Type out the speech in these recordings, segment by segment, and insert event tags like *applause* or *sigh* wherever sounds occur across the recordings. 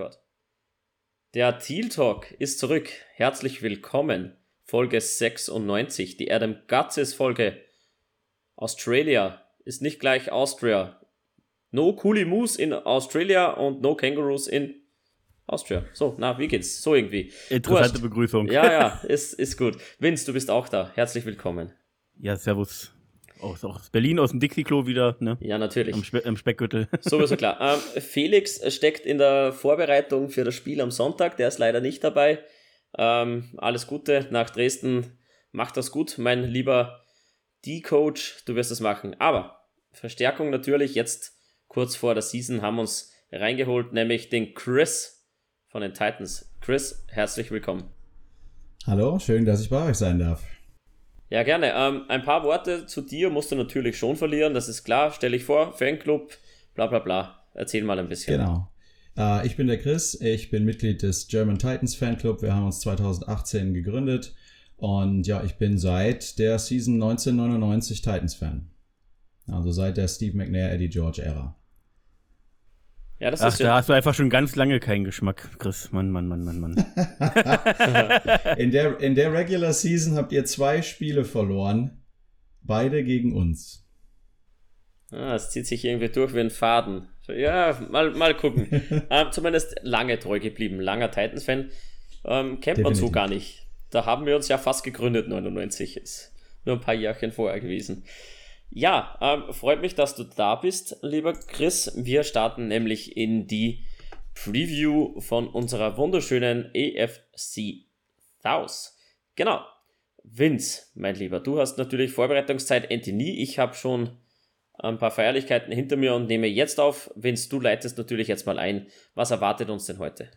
Rekord. Der Teal Talk ist zurück. Herzlich willkommen. Folge 96, die Adam Gutzes Folge. Australia ist nicht gleich Austria. No Coolie Moose in Australia und no Kangaroos in Austria. So, na, wie geht's? So irgendwie. Interessante. Begrüßung. Ja, ja, *laughs* ist, ist gut. Vince, du bist auch da. Herzlich willkommen. Ja, servus. Aus, aus Berlin, aus dem Dixie-Klo wieder, ne? Ja, natürlich. Am, Spe am Speckgürtel. *laughs* Sowieso klar. Ähm, Felix steckt in der Vorbereitung für das Spiel am Sonntag. Der ist leider nicht dabei. Ähm, alles Gute nach Dresden. Mach das gut, mein lieber D-Coach. Du wirst es machen. Aber Verstärkung natürlich. Jetzt kurz vor der Season haben uns reingeholt, nämlich den Chris von den Titans. Chris, herzlich willkommen. Hallo, schön, dass ich bei euch sein darf. Ja, gerne. Ähm, ein paar Worte zu dir musst du natürlich schon verlieren, das ist klar. Stell dich vor, Fanclub, bla bla bla. Erzähl mal ein bisschen. Genau. Äh, ich bin der Chris, ich bin Mitglied des German Titans Fanclub. Wir haben uns 2018 gegründet und ja, ich bin seit der Season 1999 Titans Fan. Also seit der Steve McNair, Eddie George Ära. Ja, das Ach, ist da ja hast du einfach schon ganz lange keinen Geschmack, Chris. Mann, Mann, Mann, Mann, Mann. *laughs* in, der, in der Regular Season habt ihr zwei Spiele verloren. Beide gegen uns. Ah, es zieht sich irgendwie durch wie ein Faden. Ja, mal, mal gucken. *laughs* ähm, zumindest lange treu geblieben. Langer Titans-Fan. Ähm, kennt man so gar nicht. Da haben wir uns ja fast gegründet, 99 ist. Nur ein paar Jahrchen vorher gewesen. Ja, ähm, freut mich, dass du da bist, lieber Chris. Wir starten nämlich in die Preview von unserer wunderschönen AFC South. Genau. Vince, mein Lieber, du hast natürlich Vorbereitungszeit Anthony. Ich habe schon ein paar Feierlichkeiten hinter mir und nehme jetzt auf. Vince, du leitest natürlich jetzt mal ein. Was erwartet uns denn heute?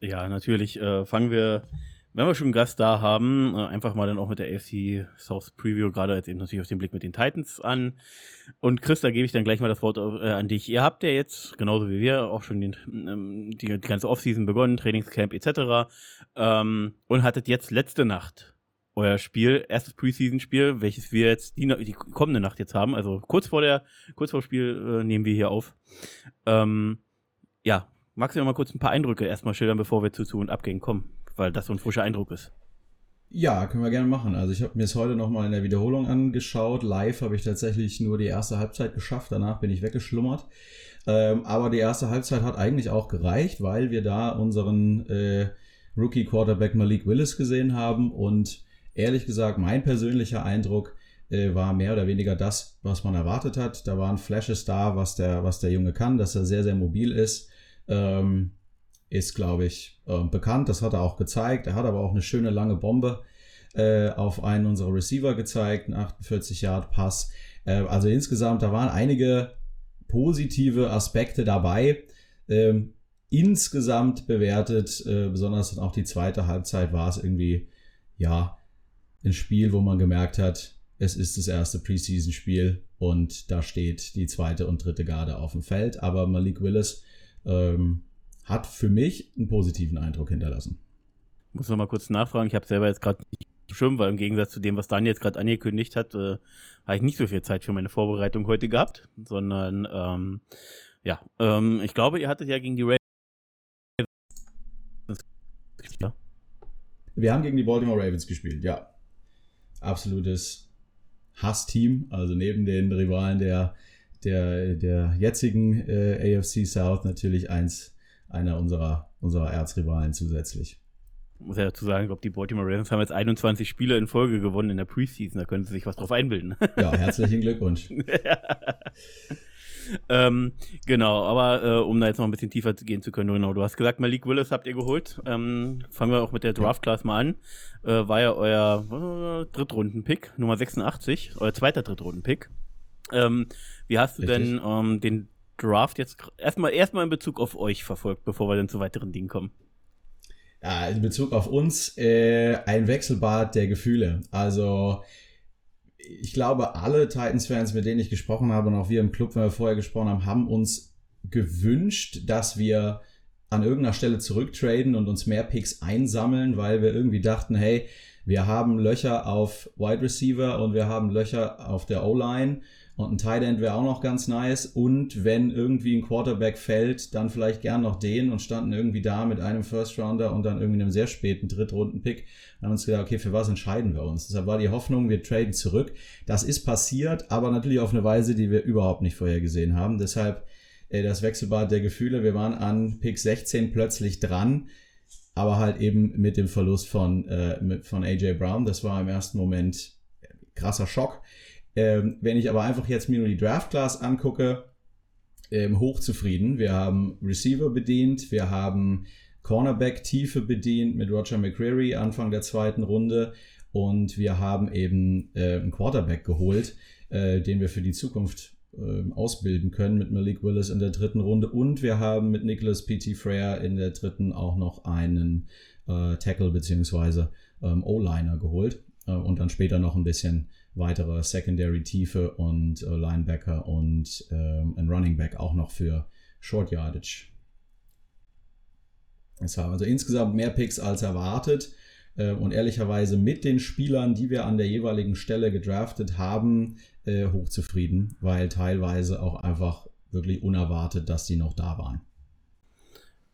Ja, natürlich äh, fangen wir wenn wir schon einen Gast da haben, äh, einfach mal dann auch mit der AFC South Preview, gerade jetzt eben natürlich auf den Blick mit den Titans an. Und Chris, da gebe ich dann gleich mal das Wort äh, an dich. Ihr habt ja jetzt, genauso wie wir, auch schon den, ähm, die, die, ganze Offseason begonnen, Trainingscamp etc. Ähm, und hattet jetzt letzte Nacht euer Spiel, erstes Preseason-Spiel, welches wir jetzt die, die, kommende Nacht jetzt haben. Also kurz vor der, kurz vor Spiel äh, nehmen wir hier auf. Ähm, ja, magst du noch mal kurz ein paar Eindrücke erstmal schildern, bevor wir zu Zu- und Abgängen kommen? Weil das so ein frischer Eindruck ist. Ja, können wir gerne machen. Also ich habe mir es heute nochmal in der Wiederholung angeschaut. Live habe ich tatsächlich nur die erste Halbzeit geschafft, danach bin ich weggeschlummert. Ähm, aber die erste Halbzeit hat eigentlich auch gereicht, weil wir da unseren äh, Rookie-Quarterback Malik Willis gesehen haben. Und ehrlich gesagt, mein persönlicher Eindruck äh, war mehr oder weniger das, was man erwartet hat. Da waren Flashes da, was der, was der Junge kann, dass er sehr, sehr mobil ist. Ähm, ist, glaube ich, äh, bekannt. Das hat er auch gezeigt. Er hat aber auch eine schöne lange Bombe äh, auf einen unserer Receiver gezeigt, einen 48 Yard Pass. Äh, also insgesamt, da waren einige positive Aspekte dabei. Ähm, insgesamt bewertet, äh, besonders auch die zweite Halbzeit, war es irgendwie, ja, ein Spiel, wo man gemerkt hat, es ist das erste Preseason-Spiel und da steht die zweite und dritte Garde auf dem Feld. Aber Malik Willis ähm, hat für mich einen positiven Eindruck hinterlassen. Ich muss noch mal kurz nachfragen. Ich habe selber jetzt gerade nicht schwimmen, weil im Gegensatz zu dem, was Daniel jetzt gerade angekündigt hat, äh, habe ich nicht so viel Zeit für meine Vorbereitung heute gehabt, sondern ähm, ja, ähm, ich glaube, ihr hattet ja gegen die Ravens. Wir haben gegen die Baltimore Ravens gespielt, ja. Absolutes Hassteam, also neben den Rivalen der, der, der jetzigen äh, AFC South natürlich eins einer unserer, unserer Erzrivalen zusätzlich. Ich muss ja dazu sagen, ich glaube, die Baltimore Ravens haben jetzt 21 Spiele in Folge gewonnen in der Preseason. Da können sie sich was drauf einbilden. *laughs* Ja, herzlichen Glückwunsch. *laughs* ähm, genau, aber äh, um da jetzt noch ein bisschen tiefer gehen zu können, genau, du hast gesagt, Malik Willis habt ihr geholt. Ähm, fangen wir auch mit der Draft-Class mal an. Äh, war ja euer äh, Drittrunden-Pick, Nummer 86, euer zweiter Drittrunden-Pick. Ähm, wie hast du Richtig. denn ähm, den Draft jetzt erstmal erstmal in Bezug auf euch verfolgt, bevor wir dann zu weiteren Dingen kommen? Ja, in Bezug auf uns äh, ein Wechselbad der Gefühle. Also ich glaube, alle Titans-Fans, mit denen ich gesprochen habe und auch wir im Club, wenn wir vorher gesprochen haben, haben uns gewünscht, dass wir an irgendeiner Stelle zurücktraden und uns mehr Picks einsammeln, weil wir irgendwie dachten, hey, wir haben Löcher auf Wide Receiver und wir haben Löcher auf der O-Line Und ein Tight End wäre auch noch ganz nice. Und wenn irgendwie ein Quarterback fällt, dann vielleicht gern noch den und standen irgendwie da mit einem First Rounder und dann irgendwie einem sehr späten Drittrunden-Pick. Dann haben uns gedacht, okay, für was entscheiden wir uns? Deshalb war die Hoffnung, wir traden zurück. Das ist passiert, aber natürlich auf eine Weise, die wir überhaupt nicht vorhergesehen haben. Deshalb äh, das Wechselbad der Gefühle. Wir waren an Pick 16 plötzlich dran, aber halt eben mit dem Verlust von, äh, mit, von AJ Brown. Das war im ersten Moment krasser Schock. Ähm, wenn ich aber einfach jetzt mir nur die Draft Class angucke, ähm, hochzufrieden. Wir haben Receiver bedient, wir haben Cornerback Tiefe bedient mit Roger McCreary Anfang der zweiten Runde und wir haben eben äh, einen Quarterback geholt, äh, den wir für die Zukunft äh, ausbilden können mit Malik Willis in der dritten Runde und wir haben mit Nicholas P.T. Frere in der dritten auch noch einen äh, Tackle bzw. Ähm, O-Liner geholt äh, und dann später noch ein bisschen weitere Secondary Tiefe und äh, Linebacker und ähm, ein Running Back auch noch für Short Yardage. Es haben also insgesamt mehr Picks als erwartet äh, und ehrlicherweise mit den Spielern, die wir an der jeweiligen Stelle gedraftet haben, äh, hochzufrieden, weil teilweise auch einfach wirklich unerwartet, dass die noch da waren.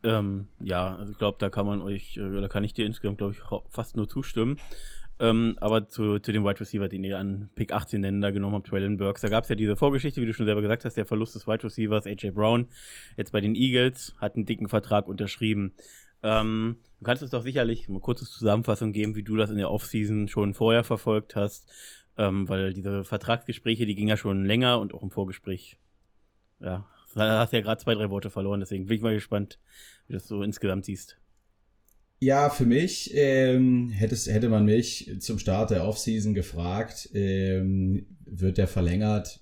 Ähm, ja, also ich glaube, da kann man euch, äh, da kann ich dir insgesamt, glaube ich, fast nur zustimmen. Ähm, aber zu, zu dem Wide Receiver, den ihr an Pick 18 nennen, da genommen habt, Traylon Burks, da gab es ja diese Vorgeschichte, wie du schon selber gesagt hast, der Verlust des Wide Receivers, AJ Brown, jetzt bei den Eagles, hat einen dicken Vertrag unterschrieben. Ähm, du kannst uns doch sicherlich eine kurze Zusammenfassung geben, wie du das in der Offseason schon vorher verfolgt hast, ähm, weil diese Vertragsgespräche, die gingen ja schon länger und auch im Vorgespräch, ja, da hast du ja gerade zwei, drei Worte verloren, deswegen bin ich mal gespannt, wie du das so insgesamt siehst. Ja, für mich ähm, hättest, hätte man mich zum Start der Offseason gefragt, ähm, wird der verlängert,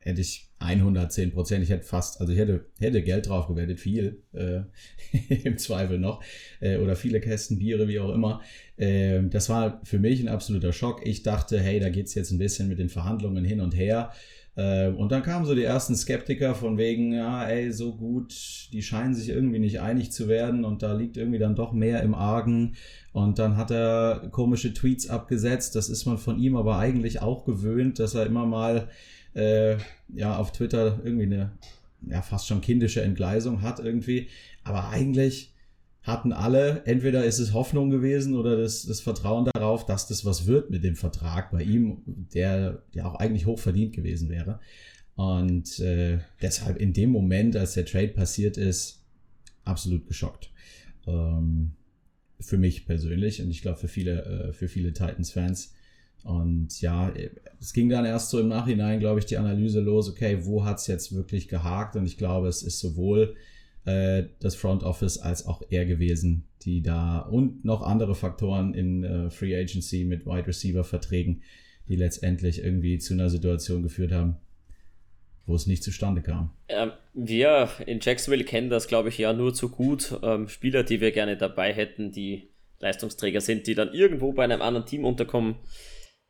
hätte ich 110 Prozent, ich hätte fast, also ich hätte, hätte Geld drauf gewettet, viel, äh, *laughs* im Zweifel noch, äh, oder viele Kästen Biere, wie auch immer. Äh, das war für mich ein absoluter Schock. Ich dachte, hey, da geht's jetzt ein bisschen mit den Verhandlungen hin und her. Ähm, und dann kamen so die ersten Skeptiker von wegen, ja, ey, so gut, die scheinen sich irgendwie nicht einig zu werden und da liegt irgendwie dann doch mehr im Argen. Und dann hat er komische Tweets abgesetzt. Das ist man von ihm aber eigentlich auch gewöhnt, dass er immer mal äh, ja, auf Twitter irgendwie eine ja, fast schon kindische Entgleisung hat irgendwie. Aber eigentlich hatten alle, entweder ist es Hoffnung gewesen oder das, das Vertrauen darauf, dass das was wird mit dem Vertrag bei ihm, der ja auch eigentlich hoch verdient gewesen wäre. Und äh, deshalb in dem Moment, als der Trade passiert ist, absolut geschockt. Ähm, für mich persönlich und ich glaube für viele, äh, für viele Titans-Fans. Und ja, es ging dann erst so im Nachhinein, glaube ich, die Analyse los, okay, wo hat es jetzt wirklich gehakt? Und ich glaube, es ist sowohl das Front Office als auch er gewesen, die da und noch andere Faktoren in äh, Free Agency mit Wide Receiver Verträgen, die letztendlich irgendwie zu einer Situation geführt haben, wo es nicht zustande kam. Ähm, wir in Jacksonville kennen das, glaube ich, ja nur zu gut. Ähm, Spieler, die wir gerne dabei hätten, die Leistungsträger sind, die dann irgendwo bei einem anderen Team unterkommen,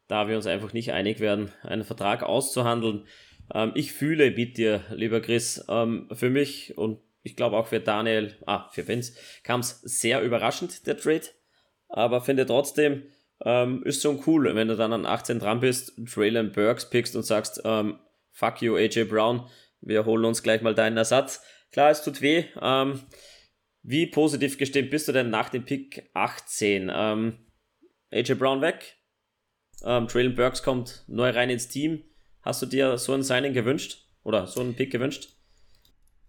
da wir uns einfach nicht einig werden, einen Vertrag auszuhandeln. Ähm, ich fühle mit dir, lieber Chris, ähm, für mich und ich glaube auch für Daniel, ah, für Vince, kam es sehr überraschend, der Trade. Aber finde trotzdem, ähm, ist schon cool, wenn du dann an 18 dran bist, Traylon Burks pickst und sagst, ähm, fuck you, AJ Brown, wir holen uns gleich mal deinen Ersatz. Klar, es tut weh. Ähm, wie positiv gestimmt bist du denn nach dem Pick 18? Ähm, AJ Brown weg, ähm, Traylon Burks kommt neu rein ins Team. Hast du dir so ein Signing gewünscht? Oder so einen Pick gewünscht?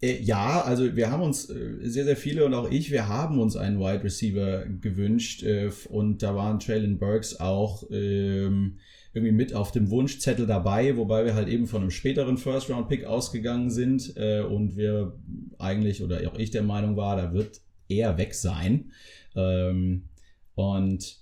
Äh, ja, also wir haben uns äh, sehr, sehr viele und auch ich, wir haben uns einen Wide Receiver gewünscht äh, und da waren Traylon Burks auch ähm, irgendwie mit auf dem Wunschzettel dabei, wobei wir halt eben von einem späteren First-Round-Pick ausgegangen sind und wir eigentlich oder auch ich der Meinung war, da wird er weg sein. Ähm, und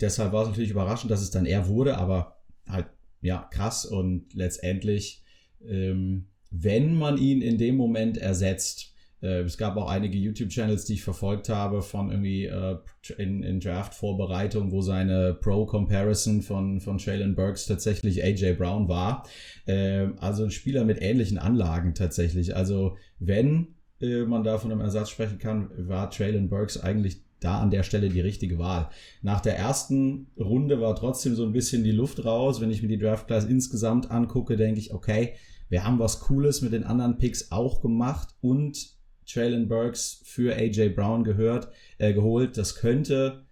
deshalb war es natürlich überraschend, dass es dann er wurde, aber halt ja krass und letztendlich ähm, wenn man ihn in dem Moment ersetzt. Äh, es gab auch einige YouTube-Channels, die ich verfolgt habe von irgendwie äh, in, in Draft-Vorbereitung, wo seine Pro-Comparison von, von Traylon Burks tatsächlich AJ Brown war. Äh, also ein Spieler mit ähnlichen Anlagen tatsächlich. Also wenn äh, man da von einem Ersatz sprechen kann, war Traylon Burks eigentlich da an der Stelle die richtige Wahl. Nach der ersten Runde war trotzdem so ein bisschen die Luft raus. Wenn ich mir die Draft Class insgesamt angucke, denke ich, okay, wir haben was Cooles mit den anderen Picks auch gemacht und Traylon Burks für AJ Brown gehört, äh, geholt. Das könnte,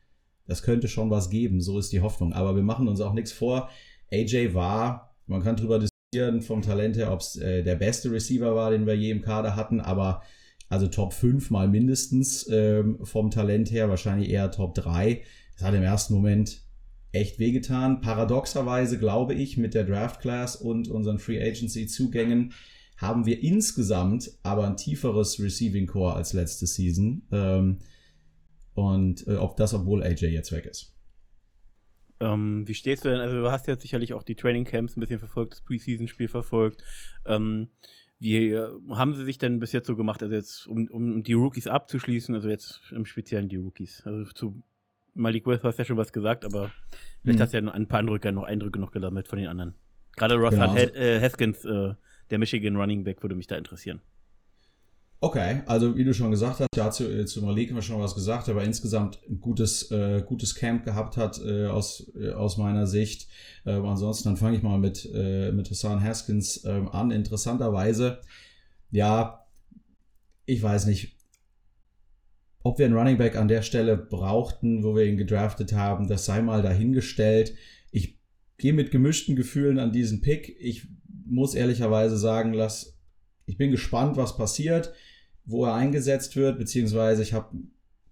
das könnte schon was geben. So ist die Hoffnung. Aber wir machen uns auch nichts vor. AJ war, man kann drüber diskutieren vom Talent her, ob es äh, der beste Receiver war, den wir je im Kader hatten, aber also Top 5 mal mindestens ähm, vom Talent her, wahrscheinlich eher Top 3. Das hat im ersten Moment echt wehgetan. Paradoxerweise glaube ich, mit der Draft Class und unseren Free Agency Zugängen haben wir insgesamt aber ein tieferes Receiving Core als letzte Season. Ähm, und äh, ob das, obwohl AJ jetzt weg ist. Ähm, wie stehst du denn? Also, du hast ja sicherlich auch die Training Camps ein bisschen verfolgt, das Preseason-Spiel verfolgt. Ähm, wie äh, haben sie sich denn bis jetzt so gemacht, also jetzt, um, um die Rookies abzuschließen, also jetzt im Speziellen die Rookies? Also zu Malik Willis hast ja schon was gesagt, aber vielleicht mhm. hast du ja ein paar Eindrücke noch, Eindrücke noch gesammelt von den anderen. Gerade Ross genau. äh, Haskins, äh, der Michigan Running Back, würde mich da interessieren. Okay, also wie du schon gesagt hast, ja, zu, äh, zu Malik haben wir schon was gesagt, aber insgesamt ein gutes, äh, gutes Camp gehabt hat äh, aus, äh, aus meiner Sicht. Äh, ansonsten, dann fange ich mal mit, äh, mit Hassan Haskins ähm, an. Interessanterweise, ja, ich weiß nicht, ob wir einen Running Back an der Stelle brauchten, wo wir ihn gedraftet haben, das sei mal dahingestellt. Ich gehe mit gemischten Gefühlen an diesen Pick. Ich muss ehrlicherweise sagen, lass, ich bin gespannt, was passiert wo er eingesetzt wird, beziehungsweise ich habe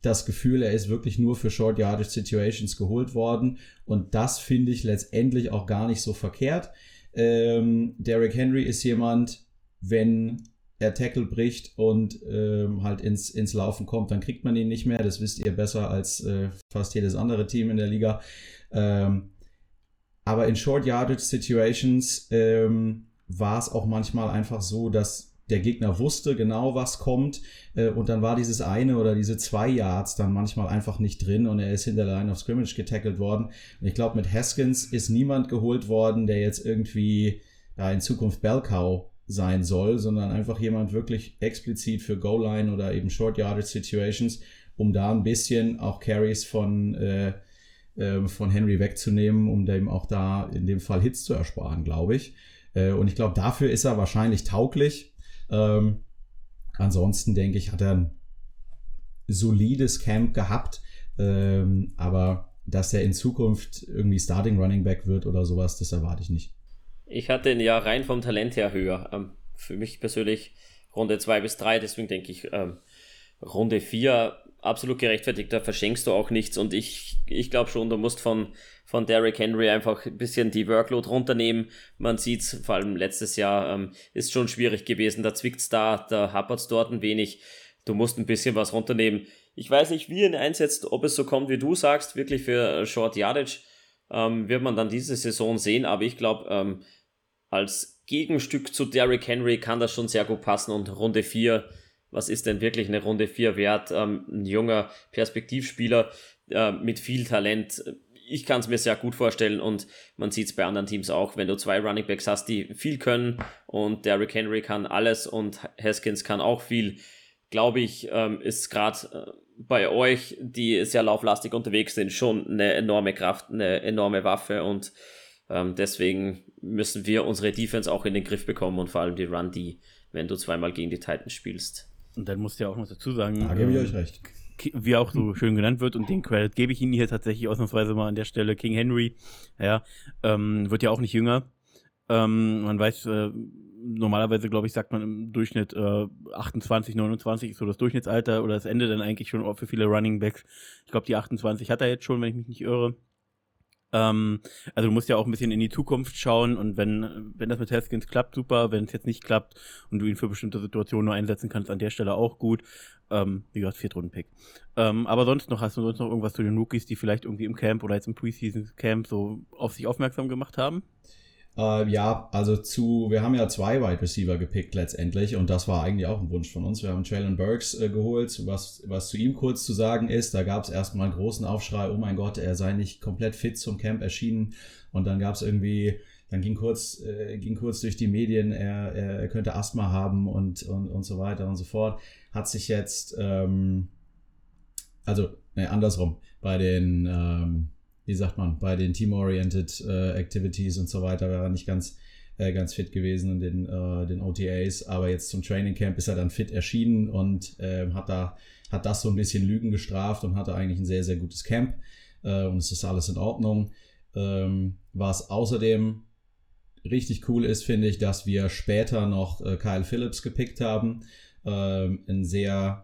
das Gefühl, er ist wirklich nur für Short Yardage Situations geholt worden und das finde ich letztendlich auch gar nicht so verkehrt. Ähm, Derrick Henry ist jemand, wenn er Tackle bricht und ähm, halt ins, ins Laufen kommt, dann kriegt man ihn nicht mehr. Das wisst ihr besser als äh, fast jedes andere Team in der Liga. Ähm, aber in Short Yardage Situations ähm, war es auch manchmal einfach so, dass der Gegner wusste genau, was kommt. Äh, und dann war dieses eine oder diese zwei Yards dann manchmal einfach nicht drin und er ist hinter der Line of Scrimmage getackelt worden. Und ich glaube, mit Haskins ist niemand geholt worden, der jetzt irgendwie ja, in Zukunft Bellcow sein soll, sondern einfach jemand wirklich explizit für Goal-Line oder eben Short-Yardage Situations, um da ein bisschen auch Carries von, äh, äh, von Henry wegzunehmen, um dem auch da in dem Fall Hits zu ersparen, glaube ich. Äh, und ich glaube, dafür ist er wahrscheinlich tauglich. Ähm, ansonsten denke ich, hat er ein solides Camp gehabt, ähm, aber dass er in Zukunft irgendwie Starting Running Back wird oder sowas, das erwarte ich nicht. Ich hatte ihn ja rein vom Talent her höher. Ähm, für mich persönlich Runde 2 bis 3, deswegen denke ich, ähm, Runde 4 absolut gerechtfertigt, da verschenkst du auch nichts und ich, ich glaube schon, du musst von von Derrick Henry einfach ein bisschen die Workload runternehmen. Man sieht es, vor allem letztes Jahr ähm, ist schon schwierig gewesen. Da zwickt's da, da hapert's dort ein wenig. Du musst ein bisschen was runternehmen. Ich weiß nicht, wie ihn einsetzt, ob es so kommt, wie du sagst, wirklich für Short Yardage, ähm, wird man dann diese Saison sehen. Aber ich glaube, ähm, als Gegenstück zu Derrick Henry kann das schon sehr gut passen und Runde 4 was ist denn wirklich eine Runde 4 wert? Ähm, ein junger Perspektivspieler äh, mit viel Talent ich kann es mir sehr gut vorstellen und man sieht es bei anderen Teams auch, wenn du zwei Running Backs hast, die viel können und Derrick Henry kann alles und Haskins kann auch viel, glaube ich, ähm, ist gerade äh, bei euch, die sehr lauflastig unterwegs sind, schon eine enorme Kraft, eine enorme Waffe und ähm, deswegen müssen wir unsere Defense auch in den Griff bekommen und vor allem die Run, die, wenn du zweimal gegen die Titans spielst. Und dann musst du ja auch noch dazu sagen, da gebe ich ähm, euch recht wie auch so schön genannt wird, und den Credit gebe ich Ihnen hier tatsächlich ausnahmsweise mal an der Stelle. King Henry, ja, ähm, wird ja auch nicht jünger. Ähm, man weiß, äh, normalerweise, glaube ich, sagt man im Durchschnitt äh, 28, 29 ist so das Durchschnittsalter oder das Ende dann eigentlich schon für viele Running Backs. Ich glaube, die 28 hat er jetzt schon, wenn ich mich nicht irre. Ähm, also du musst ja auch ein bisschen in die Zukunft schauen und wenn, wenn das mit Haskins klappt, super. Wenn es jetzt nicht klappt und du ihn für bestimmte Situationen nur einsetzen kannst, an der Stelle auch gut. Ähm, wie gesagt, Viertrunden-Pick. Ähm, aber sonst noch, hast du sonst noch irgendwas zu den Rookies, die vielleicht irgendwie im Camp oder jetzt im Preseason-Camp so auf sich aufmerksam gemacht haben? Äh, ja, also zu, wir haben ja zwei Wide Receiver gepickt letztendlich und das war eigentlich auch ein Wunsch von uns. Wir haben Traylon Burks äh, geholt, was, was zu ihm kurz zu sagen ist. Da gab es erstmal einen großen Aufschrei, oh mein Gott, er sei nicht komplett fit zum Camp erschienen und dann gab es irgendwie dann ging kurz, äh, ging kurz durch die Medien, er, er, könnte Asthma haben und, und, und so weiter und so fort. Hat sich jetzt ähm, also ne, andersrum, bei den, ähm, wie sagt man, bei den Team-Oriented äh, Activities und so weiter wäre er nicht ganz, äh, ganz fit gewesen in den, äh, den OTAs, aber jetzt zum Training Camp ist er dann fit erschienen und äh, hat da hat das so ein bisschen Lügen gestraft und hatte eigentlich ein sehr, sehr gutes Camp äh, und es ist alles in Ordnung. Ähm, was außerdem richtig cool ist, finde ich, dass wir später noch äh, Kyle Phillips gepickt haben. Ähm, ein sehr,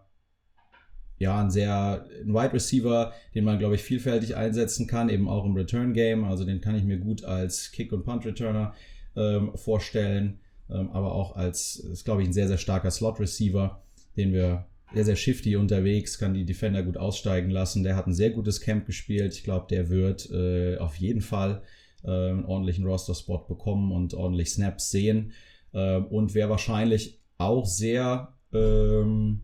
ja, ein sehr, ein Wide Receiver, den man, glaube ich, vielfältig einsetzen kann, eben auch im Return Game. Also den kann ich mir gut als Kick- und Punt-Returner ähm, vorstellen, ähm, aber auch als, ist, glaube ich, ein sehr, sehr starker Slot-Receiver, den wir sehr, sehr shifty unterwegs, kann die Defender gut aussteigen lassen. Der hat ein sehr gutes Camp gespielt. Ich glaube, der wird äh, auf jeden Fall äh, einen ordentlichen Roster-Spot bekommen und ordentlich Snaps sehen. Äh, und wer wahrscheinlich auch sehr, ähm,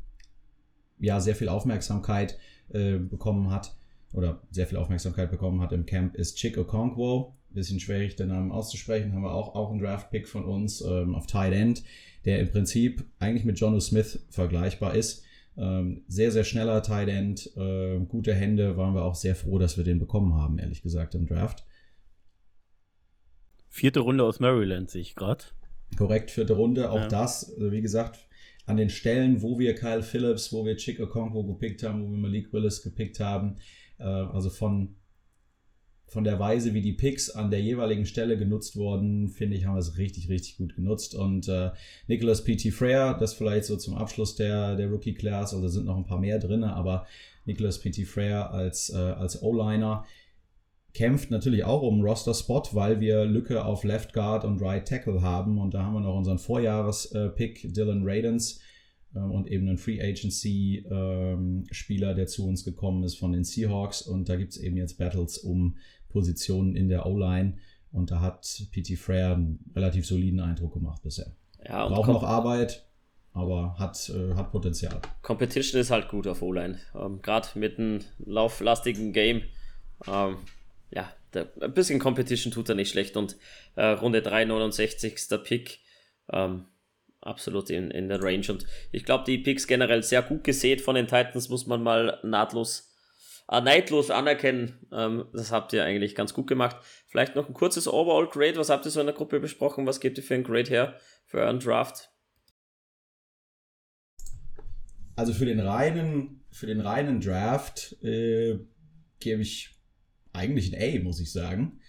ja, sehr viel Aufmerksamkeit äh, bekommen hat oder sehr viel Aufmerksamkeit bekommen hat im Camp, ist Chick Okonkwo. Bisschen schwierig, den Namen auszusprechen. Haben wir auch, auch einen Draft-Pick von uns ähm, auf Tight End, der im Prinzip eigentlich mit Jono Smith vergleichbar ist. Ähm, sehr, sehr schneller Tight End, äh, gute Hände, waren wir auch sehr froh, dass wir den bekommen haben, ehrlich gesagt, im Draft. Vierte Runde aus Maryland sehe ich gerade. Korrekt, vierte Runde. Auch ja. das, wie gesagt, an den Stellen, wo wir Kyle Phillips, wo wir Chick Okonkwo gepickt haben, wo wir Malik Willis gepickt haben, äh, also von von der Weise, wie die Picks an der jeweiligen Stelle genutzt wurden, finde ich, haben wir es richtig, richtig gut genutzt. Und äh, Nicholas P.T. Frere, das vielleicht so zum Abschluss der, der Rookie-Class, also sind noch ein paar mehr drin, aber Nicholas P.T. Frere als, äh, als O-Liner kämpft natürlich auch um Roster-Spot, weil wir Lücke auf Left Guard und Right Tackle haben. Und da haben wir noch unseren Vorjahres-Pick Dylan Radens ähm, und eben einen Free Agency-Spieler, ähm, der zu uns gekommen ist von den Seahawks. Und da gibt es eben jetzt Battles um Positionen in der O-Line. Und da hat P.T. Frere einen relativ soliden Eindruck gemacht bisher. Ja, Braucht noch Arbeit, aber hat, äh, hat Potenzial. Competition ist halt gut auf O-Line. Ähm, Gerade mit einem lauflastigen Game. Ähm, ja, der, ein bisschen Competition tut er nicht schlecht. Und äh, Runde 369. Pick. Ähm, absolut in, in der Range. Und ich glaube, die Picks generell sehr gut gesät von den Titans, muss man mal nahtlos, äh, neidlos anerkennen. Ähm, das habt ihr eigentlich ganz gut gemacht. Vielleicht noch ein kurzes Overall-Grade. Was habt ihr so in der Gruppe besprochen? Was gebt ihr für ein Grade her für euren Draft? Also für den reinen, für den reinen Draft äh, gebe ich eigentlich ein A, muss ich sagen.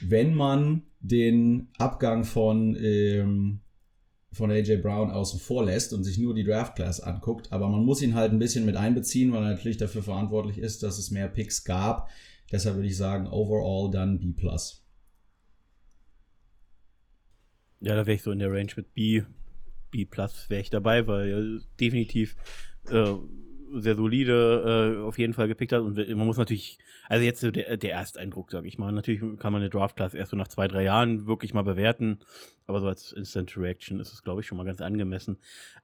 Wenn man den Abgang von ähm, von AJ Brown außen vor lässt und sich nur die Draft Class anguckt. Aber man muss ihn halt ein bisschen mit einbeziehen, weil er natürlich dafür verantwortlich ist, dass es mehr Picks gab. Deshalb würde ich sagen, overall dann B. Ja, da wäre ich so in der Range mit B. B wäre ich dabei, weil ja, definitiv äh, sehr solide äh, auf jeden Fall gepickt hat. Und man muss natürlich, also jetzt der, der Ersteindruck, sage ich mal. Natürlich kann man eine Draft-Class erst so nach zwei, drei Jahren wirklich mal bewerten. Aber so als Instant Reaction ist es, glaube ich, schon mal ganz angemessen.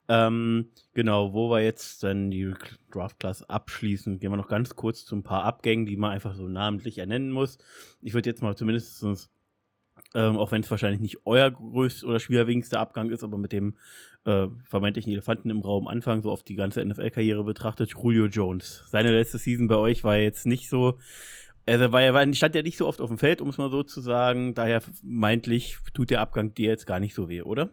Ähm, genau, wo wir jetzt dann die Draft-Class abschließen, gehen wir noch ganz kurz zu ein paar Abgängen, die man einfach so namentlich ernennen muss. Ich würde jetzt mal zumindest ähm, auch wenn es wahrscheinlich nicht euer größter oder schwerwiegendster Abgang ist, aber mit dem äh, vermeintlichen Elefanten im Raum anfangen, so auf die ganze NFL-Karriere betrachtet, Julio Jones. Seine letzte Season bei euch war jetzt nicht so, also war ja, stand ja nicht so oft auf dem Feld, um es mal so zu sagen. Daher meintlich tut der Abgang dir jetzt gar nicht so weh, oder?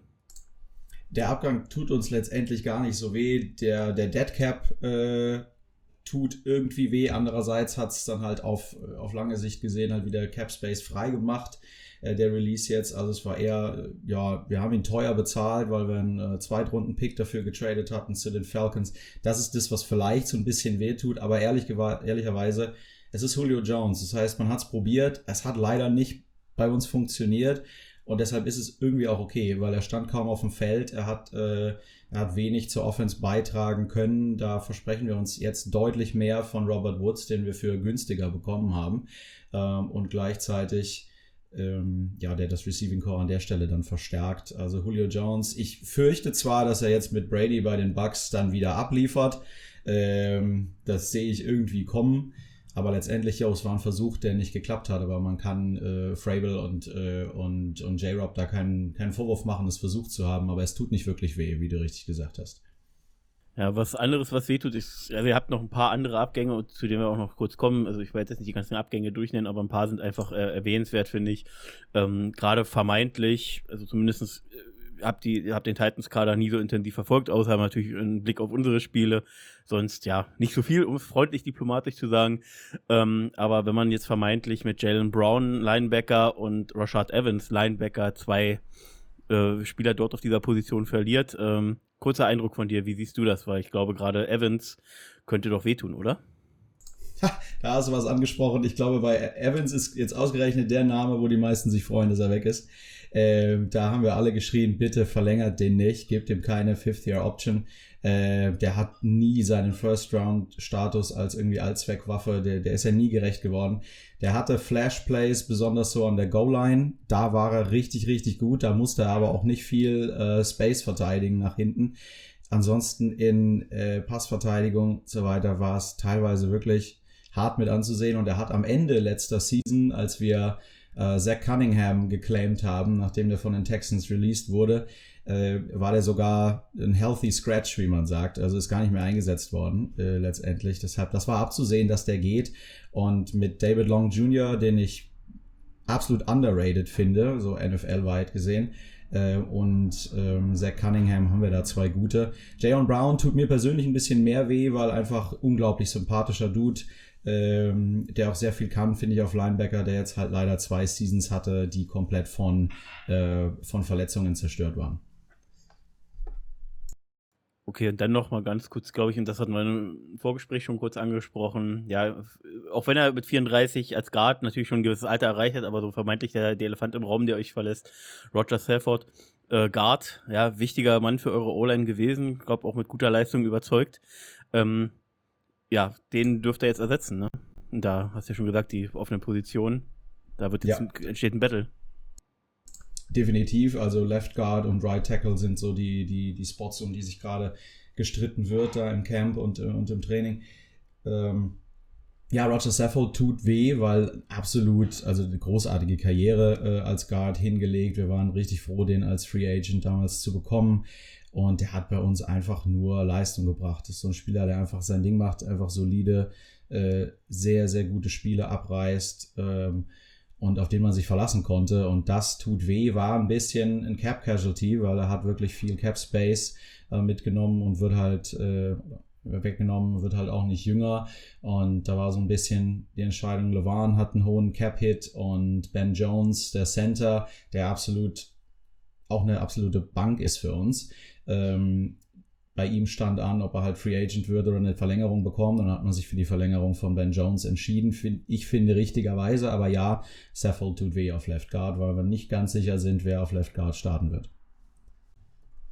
Der Abgang tut uns letztendlich gar nicht so weh. Der, der Dead Cap äh, tut irgendwie weh. Andererseits hat es dann halt auf, auf lange Sicht gesehen halt wieder Cap Space frei gemacht äh, der Release jetzt. Also es war eher, ja, wir haben ihn teuer bezahlt, weil wir einen äh, Zweitrunden-Pick dafür getradet hatten zu den Falcons. Das ist das, was vielleicht so ein bisschen wehtut, aber ehrlich, ehrlicherweise, es ist Julio Jones. Das heißt, man hat es probiert, es hat leider nicht bei uns funktioniert. Und deshalb ist es irgendwie auch okay, weil er stand kaum auf dem Feld. Er hat, äh, er hat wenig zur Offense beitragen können. Da versprechen wir uns jetzt deutlich mehr von Robert Woods, den wir für günstiger bekommen haben. Ähm, und gleichzeitig ähm, ja, der das Receiving Core an der Stelle dann verstärkt. Also Julio Jones, ich fürchte zwar, dass er jetzt mit Brady bei den Bucks dann wieder abliefert. Ähm, das sehe ich irgendwie kommen. Aber letztendlich, ja, es war ein Versuch, der nicht geklappt hat. Aber man kann äh, Frable und, äh, und, und J-Rob da keinen, keinen Vorwurf machen, es versucht zu haben. Aber es tut nicht wirklich weh, wie du richtig gesagt hast. Ja, was anderes, was wehtut, ist, also ihr habt noch ein paar andere Abgänge, zu denen wir auch noch kurz kommen. Also ich werde jetzt nicht die ganzen Abgänge durchnennen, aber ein paar sind einfach äh, erwähnenswert, finde ich. Ähm, Gerade vermeintlich, also zumindest äh, habt die, habt den Titans-Kader nie so intensiv verfolgt, außer natürlich einen Blick auf unsere Spiele. Sonst ja, nicht so viel, um es freundlich diplomatisch zu sagen. Ähm, aber wenn man jetzt vermeintlich mit Jalen Brown, Linebacker und Rashad Evans, Linebacker, zwei äh, Spieler dort auf dieser Position verliert, ähm, kurzer Eindruck von dir, wie siehst du das? Weil ich glaube, gerade Evans könnte doch wehtun, oder? da hast du was angesprochen. Ich glaube, bei Evans ist jetzt ausgerechnet der Name, wo die meisten sich freuen, dass er weg ist. Äh, da haben wir alle geschrien, bitte verlängert den nicht, gebt ihm keine Fifth-Year-Option. Äh, der hat nie seinen First-Round-Status als irgendwie Allzweckwaffe, der, der ist ja nie gerecht geworden. Der hatte Flash-Plays, besonders so an der Goal-Line. Da war er richtig, richtig gut. Da musste er aber auch nicht viel äh, Space verteidigen nach hinten. Ansonsten in äh, Passverteidigung und so weiter war es teilweise wirklich hart mit anzusehen. Und er hat am Ende letzter Season, als wir äh, Zach Cunningham geclaimed haben, nachdem der von den Texans released wurde, äh, war der sogar ein healthy scratch, wie man sagt. Also ist gar nicht mehr eingesetzt worden äh, letztendlich. Deshalb, das war abzusehen, dass der geht. Und mit David Long Jr., den ich absolut underrated finde, so NFL-weit gesehen, äh, und ähm, Zach Cunningham haben wir da zwei gute. Jayon Brown tut mir persönlich ein bisschen mehr weh, weil einfach unglaublich sympathischer Dude ähm, der auch sehr viel kann, finde ich, auf Linebacker, der jetzt halt leider zwei Seasons hatte, die komplett von, äh, von Verletzungen zerstört waren. Okay, und dann noch mal ganz kurz, glaube ich, und das hatten wir im Vorgespräch schon kurz angesprochen. Ja, auch wenn er mit 34 als Guard natürlich schon ein gewisses Alter erreicht hat, aber so vermeintlich der, der Elefant im Raum, der euch verlässt, Roger Stafford, äh, Guard, ja, wichtiger Mann für eure O-Line gewesen, glaube auch mit guter Leistung überzeugt. Ähm, ja, den dürft ihr jetzt ersetzen, ne? Und da hast du ja schon gesagt, die offene Position, da wird jetzt ja. ein, entsteht ein Battle. Definitiv, also Left Guard und Right Tackle sind so die, die, die Spots, um die sich gerade gestritten wird da im Camp und, äh, und im Training. Ähm, ja, Roger Saffold tut weh, weil absolut, also eine großartige Karriere äh, als Guard hingelegt. Wir waren richtig froh, den als Free Agent damals zu bekommen. Und der hat bei uns einfach nur Leistung gebracht. Das ist so ein Spieler, der einfach sein Ding macht, einfach solide, äh, sehr, sehr gute Spiele abreißt ähm, und auf den man sich verlassen konnte. Und das tut weh, war ein bisschen ein Cap Casualty, weil er hat wirklich viel Cap Space äh, mitgenommen und wird halt äh, weggenommen, wird halt auch nicht jünger. Und da war so ein bisschen die Entscheidung, LeVan hat einen hohen Cap-Hit und Ben Jones, der Center, der absolut auch eine absolute Bank ist für uns. Ähm, bei ihm stand an, ob er halt Free Agent würde oder eine Verlängerung bekommt. Dann hat man sich für die Verlängerung von Ben Jones entschieden. Ich finde richtigerweise, aber ja, Saffold tut weh auf Left Guard, weil wir nicht ganz sicher sind, wer auf Left Guard starten wird.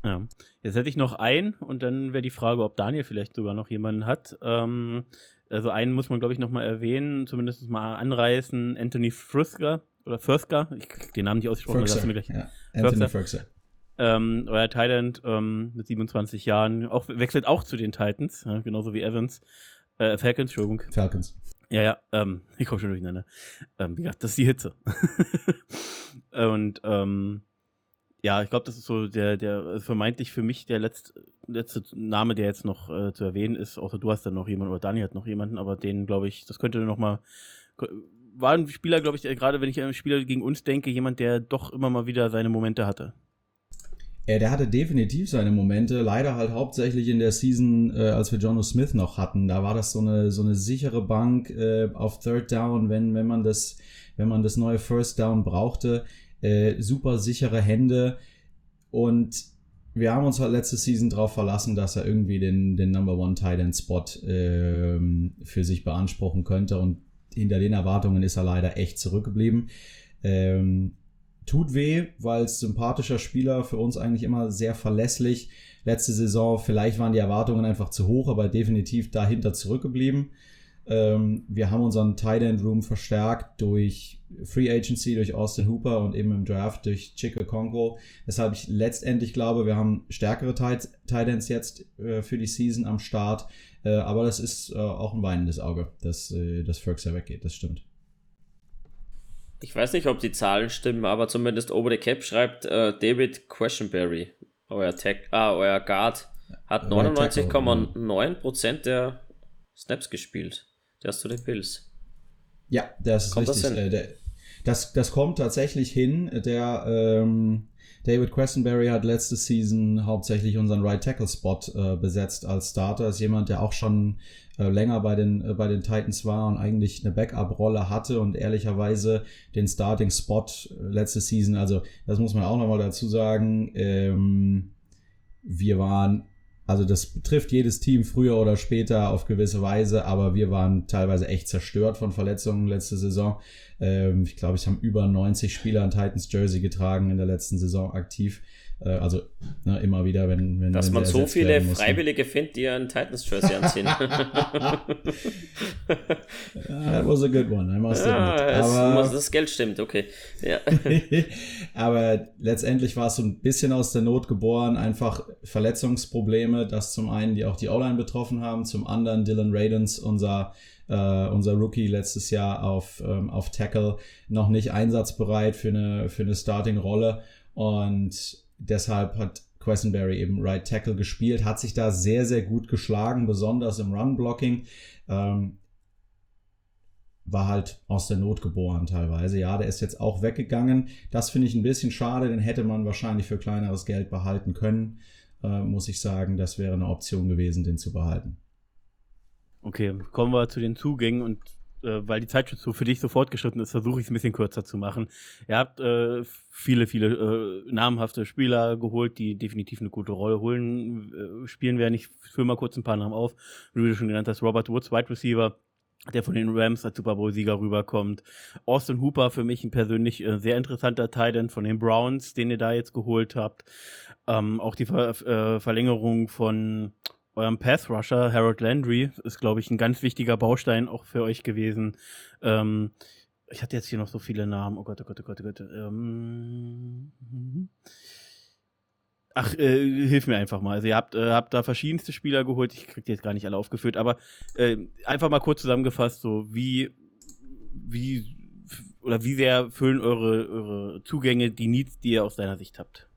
Ja, jetzt hätte ich noch einen und dann wäre die Frage, ob Daniel vielleicht sogar noch jemanden hat. Ähm, also einen muss man, glaube ich, nochmal erwähnen, zumindest mal anreißen. Anthony Frisker oder Firsker, ich krieg den Namen nicht ausgesprochen, Firkser, mir gleich. Ja. Anthony Firsker ähm, euer Thailand ähm, mit 27 Jahren, auch, wechselt auch zu den Titans, ja, genauso wie Evans. Äh, Falcons, Entschuldigung. Falcons. Ja, ja, ähm, ich komme schon durcheinander. Ähm, wie gesagt, das ist die Hitze. *laughs* und ähm, ja, ich glaube, das ist so der, der also vermeintlich für mich der letzte, letzte Name, der jetzt noch äh, zu erwähnen ist. Außer du hast dann noch jemanden oder Dani hat noch jemanden, aber den, glaube ich, das könnte noch mal war ein Spieler, glaube ich, gerade wenn ich an einen Spieler gegen uns denke, jemand, der doch immer mal wieder seine Momente hatte. Ja, der hatte definitiv seine Momente, leider halt hauptsächlich in der Season, äh, als wir Jono Smith noch hatten. Da war das so eine, so eine sichere Bank äh, auf Third Down, wenn, wenn, man das, wenn man das neue First Down brauchte. Äh, super sichere Hände. Und wir haben uns halt letzte Season darauf verlassen, dass er irgendwie den, den Number One Tight End Spot ähm, für sich beanspruchen könnte. Und hinter den Erwartungen ist er leider echt zurückgeblieben. Ähm, tut weh, weil es sympathischer Spieler für uns eigentlich immer sehr verlässlich. Letzte Saison, vielleicht waren die Erwartungen einfach zu hoch, aber definitiv dahinter zurückgeblieben. Ähm, wir haben unseren Tight End Room verstärkt durch Free Agency, durch Austin Hooper und eben im Draft durch Chico Congo. Weshalb ich letztendlich glaube, wir haben stärkere Tight, Ends jetzt äh, für die Season am Start. Äh, aber das ist äh, auch ein weinendes Auge, dass, äh, dass Ferks ja weggeht. Das stimmt. Ich weiß nicht, ob die Zahlen stimmen, aber zumindest Over the Cap schreibt äh, David Questionberry, euer Tech, ah, euer Guard, Hat 99,9% der Snaps gespielt. Der ist zu den Bills. Ja, das ist kommt richtig. Das, äh, der, das, das kommt tatsächlich hin. Der ähm, David Questenberry hat letzte Season hauptsächlich unseren Right Tackle Spot äh, besetzt als Starter. Ist jemand, der auch schon länger bei den, äh, bei den Titans war und eigentlich eine Backup-Rolle hatte und ehrlicherweise den Starting Spot äh, letzte Season, also das muss man auch nochmal dazu sagen, ähm, wir waren also das betrifft jedes Team früher oder später auf gewisse Weise, aber wir waren teilweise echt zerstört von Verletzungen letzte Saison. Ähm, ich glaube, es haben über 90 Spieler ein Titans Jersey getragen in der letzten Saison aktiv. Äh, also ne, immer wieder, wenn, wenn Dass wenn man so viele Freiwillige findet, die ein Titans Jersey anziehen. *laughs* That was a good one, I must ja, Aber, das Geld stimmt, okay. Ja. *laughs* aber letztendlich war es so ein bisschen aus der Not geboren, einfach Verletzungsprobleme, das zum einen, die auch die O-Line betroffen haben, zum anderen Dylan Radens, unser Uh, unser Rookie letztes Jahr auf, um, ähm, auf Tackle noch nicht einsatzbereit für eine, für eine Starting-Rolle. Und deshalb hat Questenberry eben Right Tackle gespielt, hat sich da sehr, sehr gut geschlagen, besonders im Run-Blocking. Ähm, war halt aus der Not geboren teilweise. Ja, der ist jetzt auch weggegangen. Das finde ich ein bisschen schade, den hätte man wahrscheinlich für kleineres Geld behalten können, äh, muss ich sagen. Das wäre eine Option gewesen, den zu behalten. Okay, kommen wir zu den Zugängen und äh, weil die Zeit schon so für dich so fortgeschritten ist, versuche ich es ein bisschen kürzer zu machen. Ihr habt äh, viele, viele äh, namhafte Spieler geholt, die definitiv eine gute Rolle holen, äh, spielen werden. Ich führe mal kurz ein paar Namen auf. Wie du schon genannt hast, Robert Woods, Wide Receiver, der von den Rams als Super Bowl-Sieger rüberkommt. Austin Hooper, für mich ein persönlich äh, sehr interessanter Titan von den Browns, den ihr da jetzt geholt habt. Ähm, auch die Ver äh, Verlängerung von eurem Path Rusher, Harold Landry, ist, glaube ich, ein ganz wichtiger Baustein auch für euch gewesen. Ähm, ich hatte jetzt hier noch so viele Namen. Oh Gott, oh Gott, oh Gott, oh Gott. Ähm, mhm. ach, äh, hilf mir einfach mal. Also ihr habt, äh, habt da verschiedenste Spieler geholt. Ich krieg die jetzt gar nicht alle aufgeführt, aber äh, einfach mal kurz zusammengefasst, so wie, wie oder wie sehr füllen eure, eure Zugänge die Needs, die ihr aus deiner Sicht habt?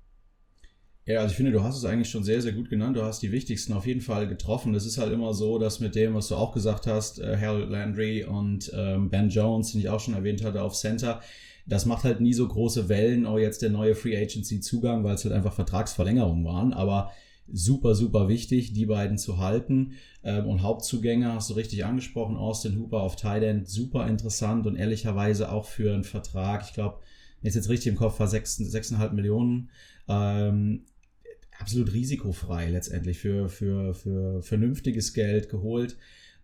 Ja, also ich finde, du hast es eigentlich schon sehr, sehr gut genannt. Du hast die wichtigsten auf jeden Fall getroffen. Es ist halt immer so, dass mit dem, was du auch gesagt hast, äh, Harold Landry und ähm, Ben Jones, den ich auch schon erwähnt hatte, auf Center, das macht halt nie so große Wellen, auch jetzt der neue Free Agency Zugang, weil es halt einfach Vertragsverlängerungen waren. Aber super, super wichtig, die beiden zu halten. Ähm, und Hauptzugänge hast du richtig angesprochen, Austin Hooper auf Thailand, super interessant und ehrlicherweise auch für einen Vertrag, ich glaube, ist jetzt richtig im Kopf, war 6,5 Millionen. Ähm, absolut risikofrei letztendlich für, für, für vernünftiges Geld geholt.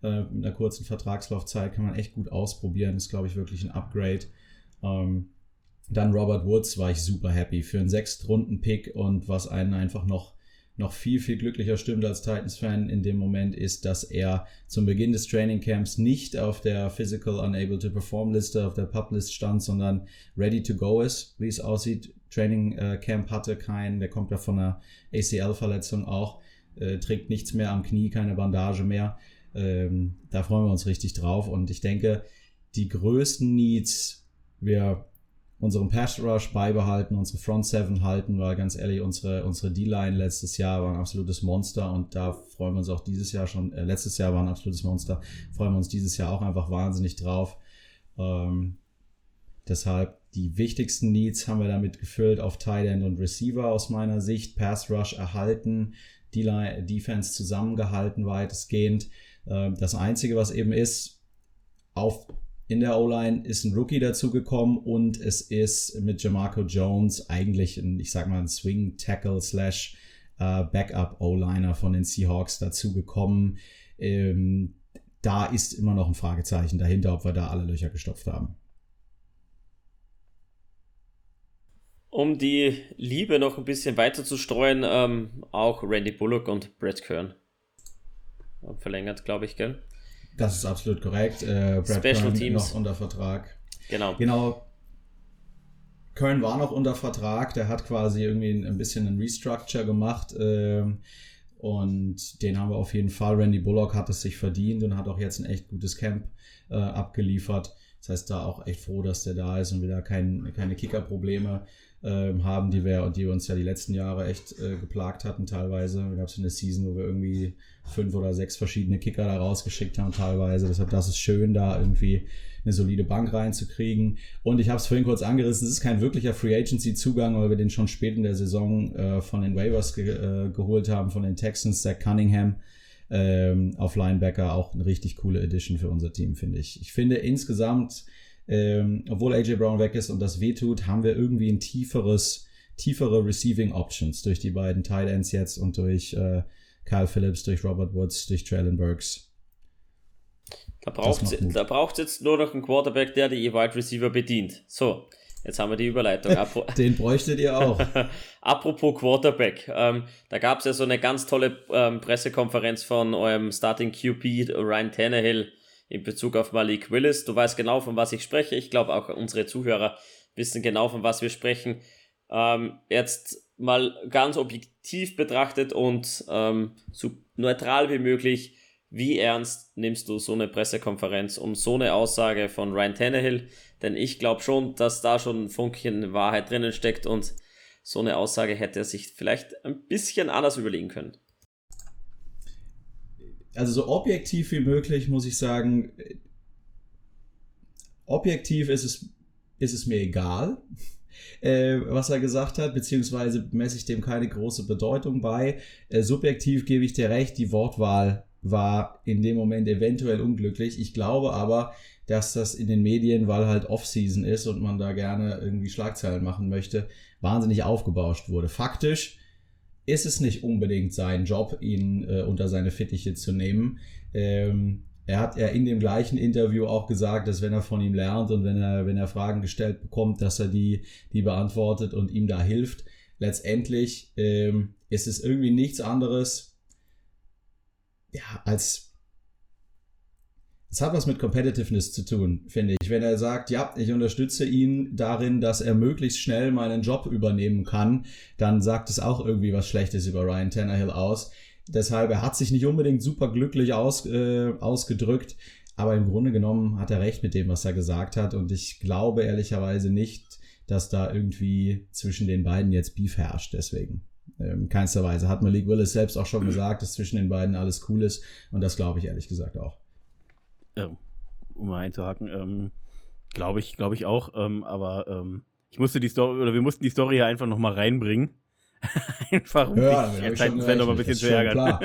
Äh, mit einer kurzen Vertragslaufzeit kann man echt gut ausprobieren. Ist, glaube ich, wirklich ein Upgrade. Ähm, dann Robert Woods war ich super happy für einen Sechstrunden-Pick und was einen einfach noch noch viel, viel glücklicher stimmt als Titans-Fan in dem Moment ist, dass er zum Beginn des Training Camps nicht auf der Physical Unable to Perform Liste, auf der Pub-List stand, sondern ready to go ist, wie es aussieht. Training äh, Camp hatte keinen, der kommt ja von einer ACL-Verletzung auch, äh, trägt nichts mehr am Knie, keine Bandage mehr. Ähm, da freuen wir uns richtig drauf und ich denke, die größten Needs, wir unseren Pass Rush beibehalten, unsere Front Seven halten, weil ganz ehrlich, unsere, unsere D-Line letztes Jahr war ein absolutes Monster und da freuen wir uns auch dieses Jahr schon, äh, letztes Jahr war ein absolutes Monster, freuen wir uns dieses Jahr auch einfach wahnsinnig drauf. Ähm, deshalb die wichtigsten Needs haben wir damit gefüllt auf Tight End und Receiver aus meiner Sicht. Pass Rush erhalten, D-Line, Defense zusammengehalten weitestgehend. Ähm, das Einzige, was eben ist, auf in der O-Line ist ein Rookie dazugekommen und es ist mit Jamarco Jones eigentlich ein, ich sag mal, ein Swing Tackle slash äh, Backup O-Liner von den Seahawks dazugekommen. Ähm, da ist immer noch ein Fragezeichen dahinter, ob wir da alle Löcher gestopft haben. Um die Liebe noch ein bisschen weiter zu streuen, ähm, auch Randy Bullock und Brett Kern. Verlängert, glaube ich, gell? Das ist absolut korrekt. Äh, Brad Special Kern Teams. noch unter Vertrag. Genau. Genau. Kern war noch unter Vertrag. Der hat quasi irgendwie ein, bisschen ein Restructure gemacht. Äh, und den haben wir auf jeden Fall. Randy Bullock hat es sich verdient und hat auch jetzt ein echt gutes Camp äh, abgeliefert. Das heißt, da auch echt froh, dass der da ist und wieder kein, keine Kicker-Probleme ähm, haben, die wir die uns ja die letzten Jahre echt äh, geplagt hatten teilweise. Da gab es eine Season, wo wir irgendwie fünf oder sechs verschiedene Kicker da rausgeschickt haben teilweise. Deshalb das ist schön, da irgendwie eine solide Bank reinzukriegen. Und ich habe es vorhin kurz angerissen, es ist kein wirklicher Free Agency Zugang, weil wir den schon spät in der Saison äh, von den Waivers ge äh, geholt haben, von den Texans, Zach Cunningham. Ähm, auf Linebacker auch eine richtig coole Edition für unser Team, finde ich. Ich finde insgesamt ähm, obwohl AJ Brown weg ist und das wehtut, haben wir irgendwie ein tieferes, tiefere Receiving Options durch die beiden Tight Ends jetzt und durch äh, Kyle Phillips, durch Robert Woods, durch Traylon Burks. Da braucht es jetzt nur noch einen Quarterback, der die Wide Receiver bedient. So, jetzt haben wir die Überleitung. *laughs* Den bräuchtet ihr auch. *laughs* Apropos Quarterback, ähm, da gab es ja so eine ganz tolle ähm, Pressekonferenz von eurem Starting QP Ryan Tannehill in Bezug auf Malik Willis. Du weißt genau, von was ich spreche. Ich glaube, auch unsere Zuhörer wissen genau, von was wir sprechen. Ähm, jetzt mal ganz objektiv betrachtet und ähm, so neutral wie möglich, wie ernst nimmst du so eine Pressekonferenz und so eine Aussage von Ryan Tannehill? Denn ich glaube schon, dass da schon ein Funkchen Wahrheit drinnen steckt und so eine Aussage hätte er sich vielleicht ein bisschen anders überlegen können also so objektiv wie möglich, muss ich sagen, objektiv ist es, ist es mir egal, *laughs* äh, was er gesagt hat, beziehungsweise messe ich dem keine große Bedeutung bei. Äh, subjektiv gebe ich dir recht, die Wortwahl war in dem Moment eventuell unglücklich. Ich glaube aber, dass das in den Medien, weil halt Off-Season ist und man da gerne irgendwie Schlagzeilen machen möchte, wahnsinnig aufgebauscht wurde. Faktisch ist es nicht unbedingt sein Job, ihn äh, unter seine Fittiche zu nehmen. Ähm, er hat ja in dem gleichen Interview auch gesagt, dass wenn er von ihm lernt und wenn er, wenn er Fragen gestellt bekommt, dass er die, die beantwortet und ihm da hilft. Letztendlich ähm, ist es irgendwie nichts anderes, ja, als es hat was mit Competitiveness zu tun, finde ich. Wenn er sagt, ja, ich unterstütze ihn darin, dass er möglichst schnell meinen Job übernehmen kann, dann sagt es auch irgendwie was Schlechtes über Ryan Tannehill aus. Deshalb, er hat sich nicht unbedingt super glücklich aus, äh, ausgedrückt, aber im Grunde genommen hat er recht mit dem, was er gesagt hat. Und ich glaube ehrlicherweise nicht, dass da irgendwie zwischen den beiden jetzt Beef herrscht. Deswegen. Ähm, keinster Weise. Hat Malik Willis selbst auch schon gesagt, dass zwischen den beiden alles cool ist. Und das glaube ich ehrlich gesagt auch äh, um mal einzuhaken, ähm, glaube ich, glaube ich auch, ähm, aber ähm, ich musste die Story, oder wir mussten die Story ja einfach nochmal reinbringen. *laughs* einfach um ja, die Titans-Fan noch ein bisschen zu ärgern.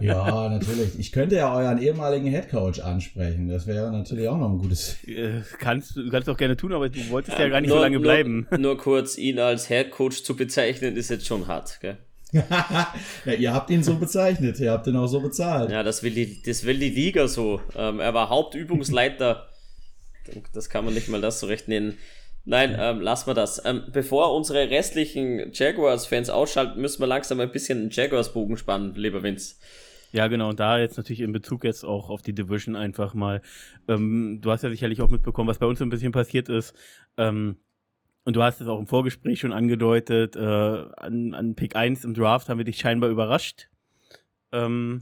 ja, natürlich. Ich könnte ja euren ehemaligen Headcoach ansprechen. Das wäre natürlich auch noch ein gutes. *laughs* Äh, kannst, du kannst auch gerne tun, aber du wolltest ja, ja gar nicht nur, so lange bleiben. Nur, nur kurz, ihn als Headcoach zu bezeichnen, ist jetzt schon hart, gell? *laughs* ja, ihr habt ihn so bezeichnet, ihr habt ihn auch so bezahlt. Ja, das will die, das will die Liga so. Ähm, er war Hauptübungsleiter. das kann man nicht mal das so recht nennen. Nein, ähm, lassen wir das. Ähm, bevor unsere restlichen Jaguars-Fans ausschalten, müssen wir langsam ein bisschen einen Jaguars-Bogen spannen, lieber Vince. Ja, genau. Und da jetzt natürlich in Bezug jetzt auch auf die Division einfach mal. Ähm, du hast ja sicherlich auch mitbekommen, was bei uns so ein bisschen passiert ist. Ähm, und du hast es auch im Vorgespräch schon angedeutet, äh, an, an Pick 1 im Draft haben wir dich scheinbar überrascht. Ähm,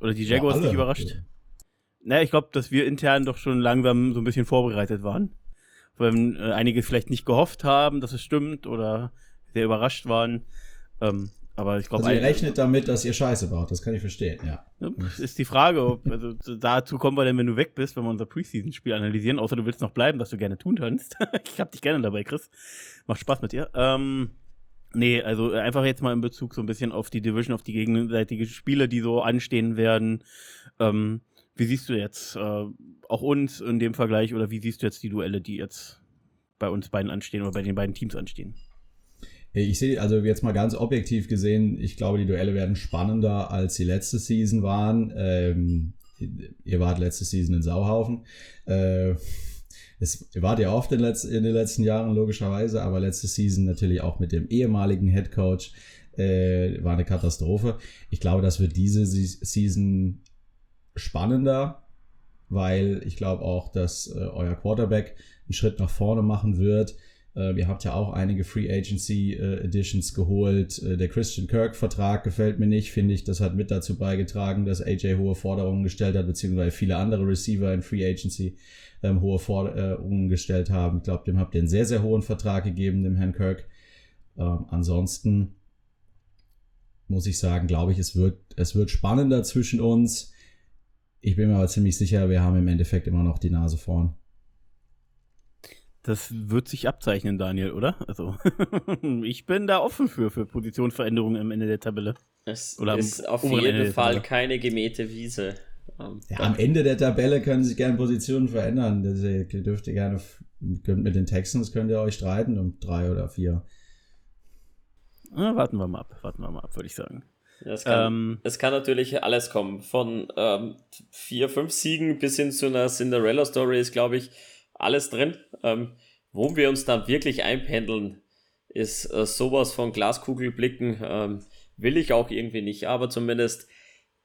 oder die Jaguars ja, dich überrascht. Ja. Naja, ich glaube, dass wir intern doch schon langsam so ein bisschen vorbereitet waren. Weil äh, einige vielleicht nicht gehofft haben, dass es stimmt oder sehr überrascht waren. Ähm, aber ich glaube. Also ihr rechnet damit, dass ihr Scheiße baut, das kann ich verstehen, ja. Ist die Frage, ob, also dazu kommen wir denn, wenn du weg bist, wenn wir unser Preseason-Spiel analysieren, außer du willst noch bleiben, was du gerne tun kannst. *laughs* ich hab dich gerne dabei, Chris. Macht Spaß mit dir. Ähm, nee, also einfach jetzt mal in Bezug so ein bisschen auf die Division, auf die gegenseitige Spiele, die so anstehen werden. Ähm, wie siehst du jetzt äh, auch uns in dem Vergleich oder wie siehst du jetzt die Duelle, die jetzt bei uns beiden anstehen oder bei den beiden Teams anstehen? Ich sehe, also jetzt mal ganz objektiv gesehen, ich glaube, die Duelle werden spannender, als sie letzte Season waren. Ähm, ihr wart letzte Season in Sauhaufen. Äh, es, ihr wart ja oft in, letz, in, den letzten Jahren, logischerweise, aber letzte Season natürlich auch mit dem ehemaligen Head Coach. Äh, war eine Katastrophe. Ich glaube, das wird diese Season spannender, weil ich glaube auch, dass äh, euer Quarterback einen Schritt nach vorne machen wird. Äh, ihr habt ja auch einige Free Agency äh, Editions geholt. Äh, der Christian Kirk Vertrag gefällt mir nicht, finde ich. Das hat mit dazu beigetragen, dass AJ hohe Forderungen gestellt hat, beziehungsweise viele andere Receiver in Free Agency ähm, hohe Forderungen gestellt haben. Ich glaube, dem habt ihr einen sehr, sehr hohen Vertrag gegeben, dem Herrn Kirk. Ähm, ansonsten muss ich sagen, glaube ich, es wird, es wird spannender zwischen uns. Ich bin mir aber ziemlich sicher, wir haben im Endeffekt immer noch die Nase vorn. Das wird sich abzeichnen, Daniel, oder? Also, *laughs* ich bin da offen für, für Positionsveränderungen am Ende der Tabelle. Es oder ist auf jeden Fall keine gemähte Wiese. Um, ja, am Ende der Tabelle können sich gerne Positionen verändern. Ihr dürft ihr gerne könnt mit den Texans könnt ihr euch streiten um drei oder vier. Na, warten wir mal ab, warten wir mal ab, würde ich sagen. Ja, es, kann, ähm, es kann natürlich alles kommen. Von ähm, vier, fünf Siegen bis hin zu einer Cinderella-Story ist, glaube ich, alles drin. Ähm, wo wir uns dann wirklich einpendeln, ist äh, sowas von Glaskugelblicken. Ähm, will ich auch irgendwie nicht, aber zumindest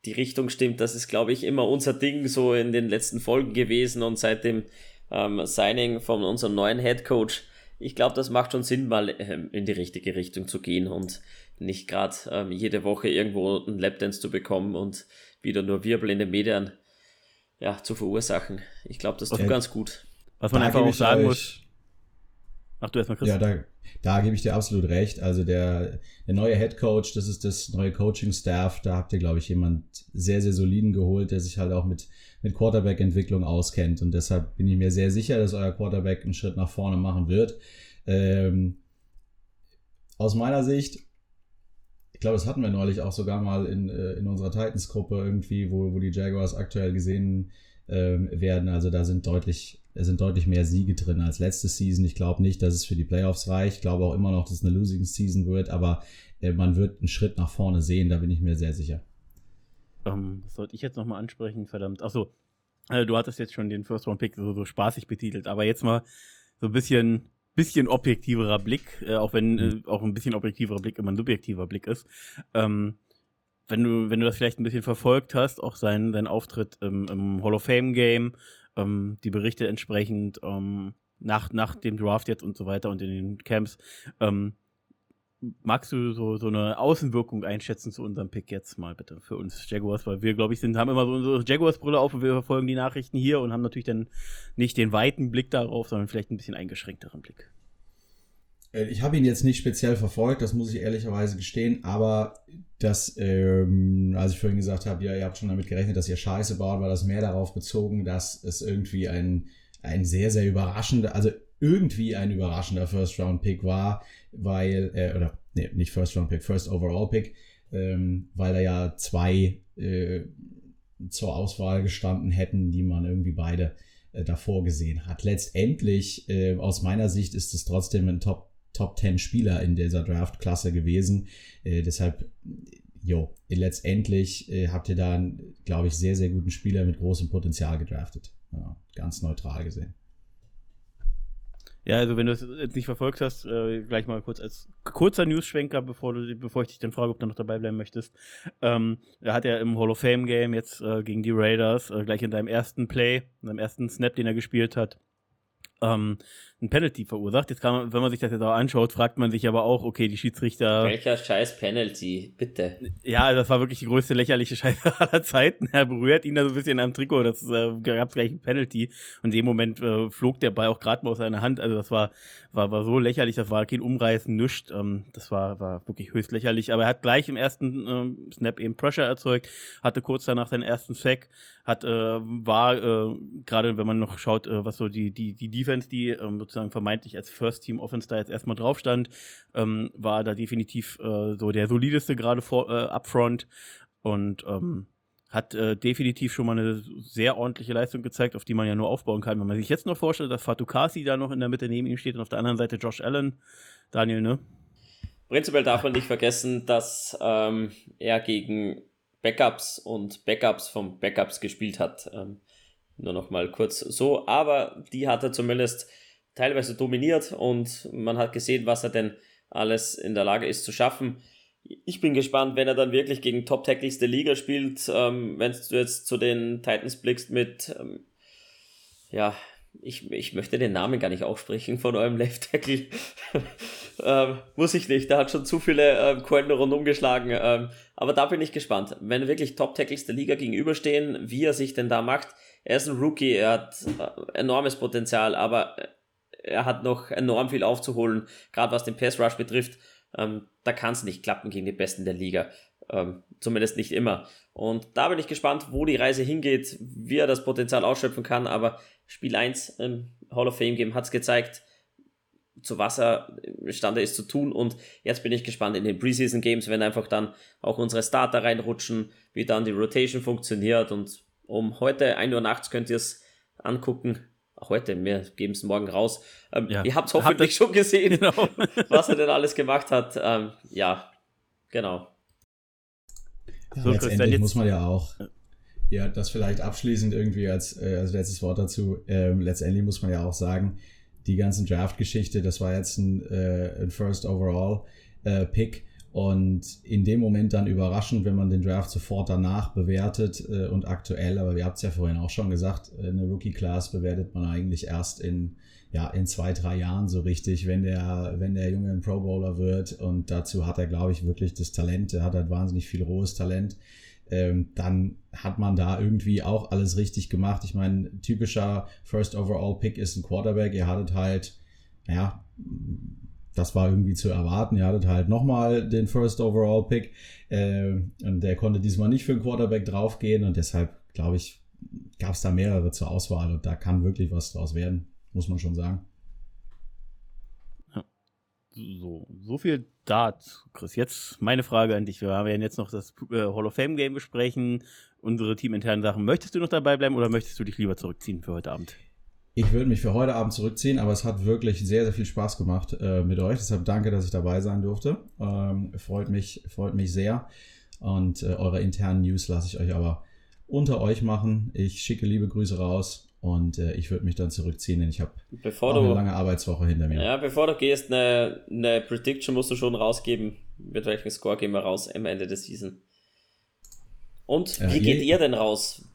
die Richtung stimmt. Das ist, glaube ich, immer unser Ding so in den letzten Folgen gewesen und seit dem ähm, Signing von unserem neuen Head Coach. Ich glaube, das macht schon Sinn, mal ähm, in die richtige Richtung zu gehen und nicht gerade ähm, jede Woche irgendwo einen Lapdance zu bekommen und wieder nur Wirbel in den Medien ja, zu verursachen. Ich glaube, das tut okay. ganz gut. Was man da einfach auch sagen muss. Mach du erstmal, Chris. Ja, da, da gebe ich dir absolut recht. Also der, der neue Head Coach, das ist das neue Coaching-Staff. Da habt ihr, glaube ich, jemand sehr, sehr soliden geholt, der sich halt auch mit, mit Quarterback-Entwicklung auskennt. Und deshalb bin ich mir sehr sicher, dass euer Quarterback einen Schritt nach vorne machen wird. Ähm, aus meiner Sicht, ich glaube, das hatten wir neulich auch sogar mal in, äh, in unserer Titans-Gruppe irgendwie, wo, wo die Jaguars aktuell gesehen ähm, werden. Also da sind deutlich es sind deutlich mehr Siege drin als letzte Season. Ich glaube nicht, dass es für die Playoffs reicht. Ich glaube auch immer noch, dass es eine Losing Season wird, aber äh, man wird einen Schritt nach vorne sehen, da bin ich mir sehr sicher. Ähm, was sollte ich jetzt nochmal ansprechen? Verdammt. Achso, äh, du hattest jetzt schon den First Round Pick so, so spaßig betitelt, aber jetzt mal so ein bisschen bisschen objektiverer Blick, äh, auch wenn mhm. äh, auch ein bisschen objektiverer Blick immer ein subjektiver Blick ist. Ähm, wenn du, wenn du das vielleicht ein bisschen verfolgt hast, auch seinen, seinen Auftritt im, im Hall of Fame Game, ähm, die Berichte entsprechend ähm, nach, nach dem Draft jetzt und so weiter und in den Camps. Ähm, magst du so, so eine Außenwirkung einschätzen zu unserem Pick jetzt mal bitte für uns Jaguars, weil wir, glaube ich, sind, haben immer so unsere Jaguars-Brille auf und wir verfolgen die Nachrichten hier und haben natürlich dann nicht den weiten Blick darauf, sondern vielleicht ein bisschen eingeschränkteren Blick. Äh, ich habe ihn jetzt nicht speziell verfolgt, das muss ich ehrlicherweise gestehen, aber das, ähm, als ich vorhin gesagt habe, ja, ihr habt schon damit gerechnet, dass ihr Scheiße baut, war das mehr darauf bezogen, dass es irgendwie ein, ein sehr, sehr überraschender, also irgendwie ein überraschender First-Round-Pick war, weil, äh, oder nee, nicht First-Round-Pick, First-Overall-Pick, ähm, weil da ja zwei äh, zur Auswahl gestanden hätten, die man irgendwie beide äh, davor gesehen hat. Letztendlich, äh, aus meiner Sicht, ist es trotzdem ein Top Top 10 Spieler in dieser Draft-Klasse gewesen. Äh, deshalb, jo, letztendlich äh, habt ihr da, glaube ich, sehr, sehr guten Spieler mit großem Potenzial gedraftet. Ja, ganz neutral gesehen. Ja, also wenn du es nicht verfolgt hast, äh, gleich mal kurz als kurzer News-Schwenker, bevor, bevor ich dich dann frage, ob du noch dabei bleiben möchtest. Ähm, er hat ja im Hall of Fame Game jetzt äh, gegen die Raiders, äh, gleich in seinem ersten Play, in seinem ersten Snap, den er gespielt hat, ähm, ein Penalty verursacht. Jetzt kann man, wenn man sich das jetzt auch anschaut, fragt man sich aber auch, okay, die Schiedsrichter. Welcher scheiß Penalty, bitte. Ja, das war wirklich die größte lächerliche Scheiße *laughs* aller Zeiten. Er berührt ihn da so ein bisschen am Trikot, das äh, gab gleich ein Penalty. Und in dem Moment äh, flog der Ball auch gerade mal aus seiner Hand. Also das war, war, war so lächerlich, das war kein Umreißen, nichts. Ähm, das war, war wirklich höchst lächerlich. Aber er hat gleich im ersten ähm, Snap eben Pressure erzeugt, hatte kurz danach seinen ersten Sack, hat, äh, war, äh, gerade wenn man noch schaut, äh, was so die, die, die Defense, die ähm, sozusagen vermeintlich als First Team Offense da jetzt erstmal drauf stand, ähm, war da definitiv äh, so der solideste gerade vor äh, upfront und ähm, hat äh, definitiv schon mal eine sehr ordentliche Leistung gezeigt, auf die man ja nur aufbauen kann. Wenn man sich jetzt noch vorstellt, dass Fatou Kasi da noch in der Mitte neben ihm steht und auf der anderen Seite Josh Allen, Daniel, ne? Prinzipiell darf man nicht vergessen, dass ähm, er gegen Backups und Backups von Backups gespielt hat. Ähm, nur noch mal kurz so, aber die hat er zumindest teilweise dominiert und man hat gesehen, was er denn alles in der Lage ist zu schaffen. Ich bin gespannt, wenn er dann wirklich gegen Top-Tackles der Liga spielt. Ähm, wenn du jetzt zu den Titans blickst mit, ähm, ja, ich, ich möchte den Namen gar nicht aussprechen von eurem Left Tackle. *laughs* ähm, muss ich nicht, der hat schon zu viele ähm, Coin rundum geschlagen. Ähm, aber da bin ich gespannt. Wenn wirklich Top-Tackles der Liga gegenüberstehen, wie er sich denn da macht. Er ist ein Rookie, er hat äh, enormes Potenzial, aber er hat noch enorm viel aufzuholen, gerade was den Pass Rush betrifft. ähm, da kann es nicht klappen gegen die Besten der Liga. Ähm, zumindest nicht immer. Und da bin ich gespannt, wo die Reise hingeht, wie er das Potenzial ausschöpfen kann. Aber Spiel 1 im Hall of Fame Game hat es gezeigt, zu was er imstande ist zu tun. Und jetzt bin ich gespannt in den Preseason Games, wenn einfach dann auch unsere Starter reinrutschen, wie dann die Rotation funktioniert. Und um heute 1 Uhr nachts könnt ihr es angucken. Auch heute, wir geben es morgen raus. Ähm, ja. Ihr habt es hoffentlich schon gesehen, *laughs* genau. *laughs* was er denn alles gemacht hat. Ähm, ja, genau. Ja, so, letztendlich muss man ja auch, ja, das vielleicht abschließend irgendwie als, äh, als letztes Wort dazu, ähm, letztendlich muss man ja auch sagen, die ganzen Draft-Geschichte, das war jetzt ein, äh, ein First Overall äh, Pick und in dem Moment dann überraschend, wenn man den Draft sofort danach bewertet äh, und aktuell, aber wir habt es ja vorhin auch schon gesagt, äh, eine Rookie-Class bewertet man eigentlich erst in, ja, in zwei, drei Jahren so richtig, wenn der, wenn der Junge ein Pro Bowler wird und dazu hat er, glaube ich, wirklich das Talent, er hat halt wahnsinnig viel rohes Talent. Ähm, dann hat man da irgendwie auch alles richtig gemacht. Ich meine, typischer First Overall Pick ist ein Quarterback. Ihr hattet halt, ja, das war irgendwie zu erwarten. Ihr hattet halt nochmal den First Overall Pick äh, und der konnte diesmal nicht für den Quarterback draufgehen und deshalb, glaube ich, gab es da mehrere zur Auswahl und da kann wirklich was draus werden, muss man schon sagen. So, so viel dazu, Chris. Jetzt meine Frage an dich. Wir werden jetzt noch das äh, Hall of Fame Game besprechen, unsere teaminternen Sachen. Möchtest du noch dabei bleiben oder möchtest du dich lieber zurückziehen für heute Abend? Ich würde mich für heute Abend zurückziehen, aber es hat wirklich sehr, sehr viel Spaß gemacht äh, mit euch. Deshalb danke, dass ich dabei sein durfte. Ähm, freut, mich, freut mich sehr. Und äh, eure internen News lasse ich euch aber unter euch machen. Ich schicke liebe Grüße raus und äh, ich würde mich dann zurückziehen, denn ich habe eine lange Arbeitswoche hinter mir. Ja, bevor du gehst, eine, eine Prediction musst du schon rausgeben. Mit welchem Score gehen wir raus am Ende der Season? Und wie geht ihr denn raus?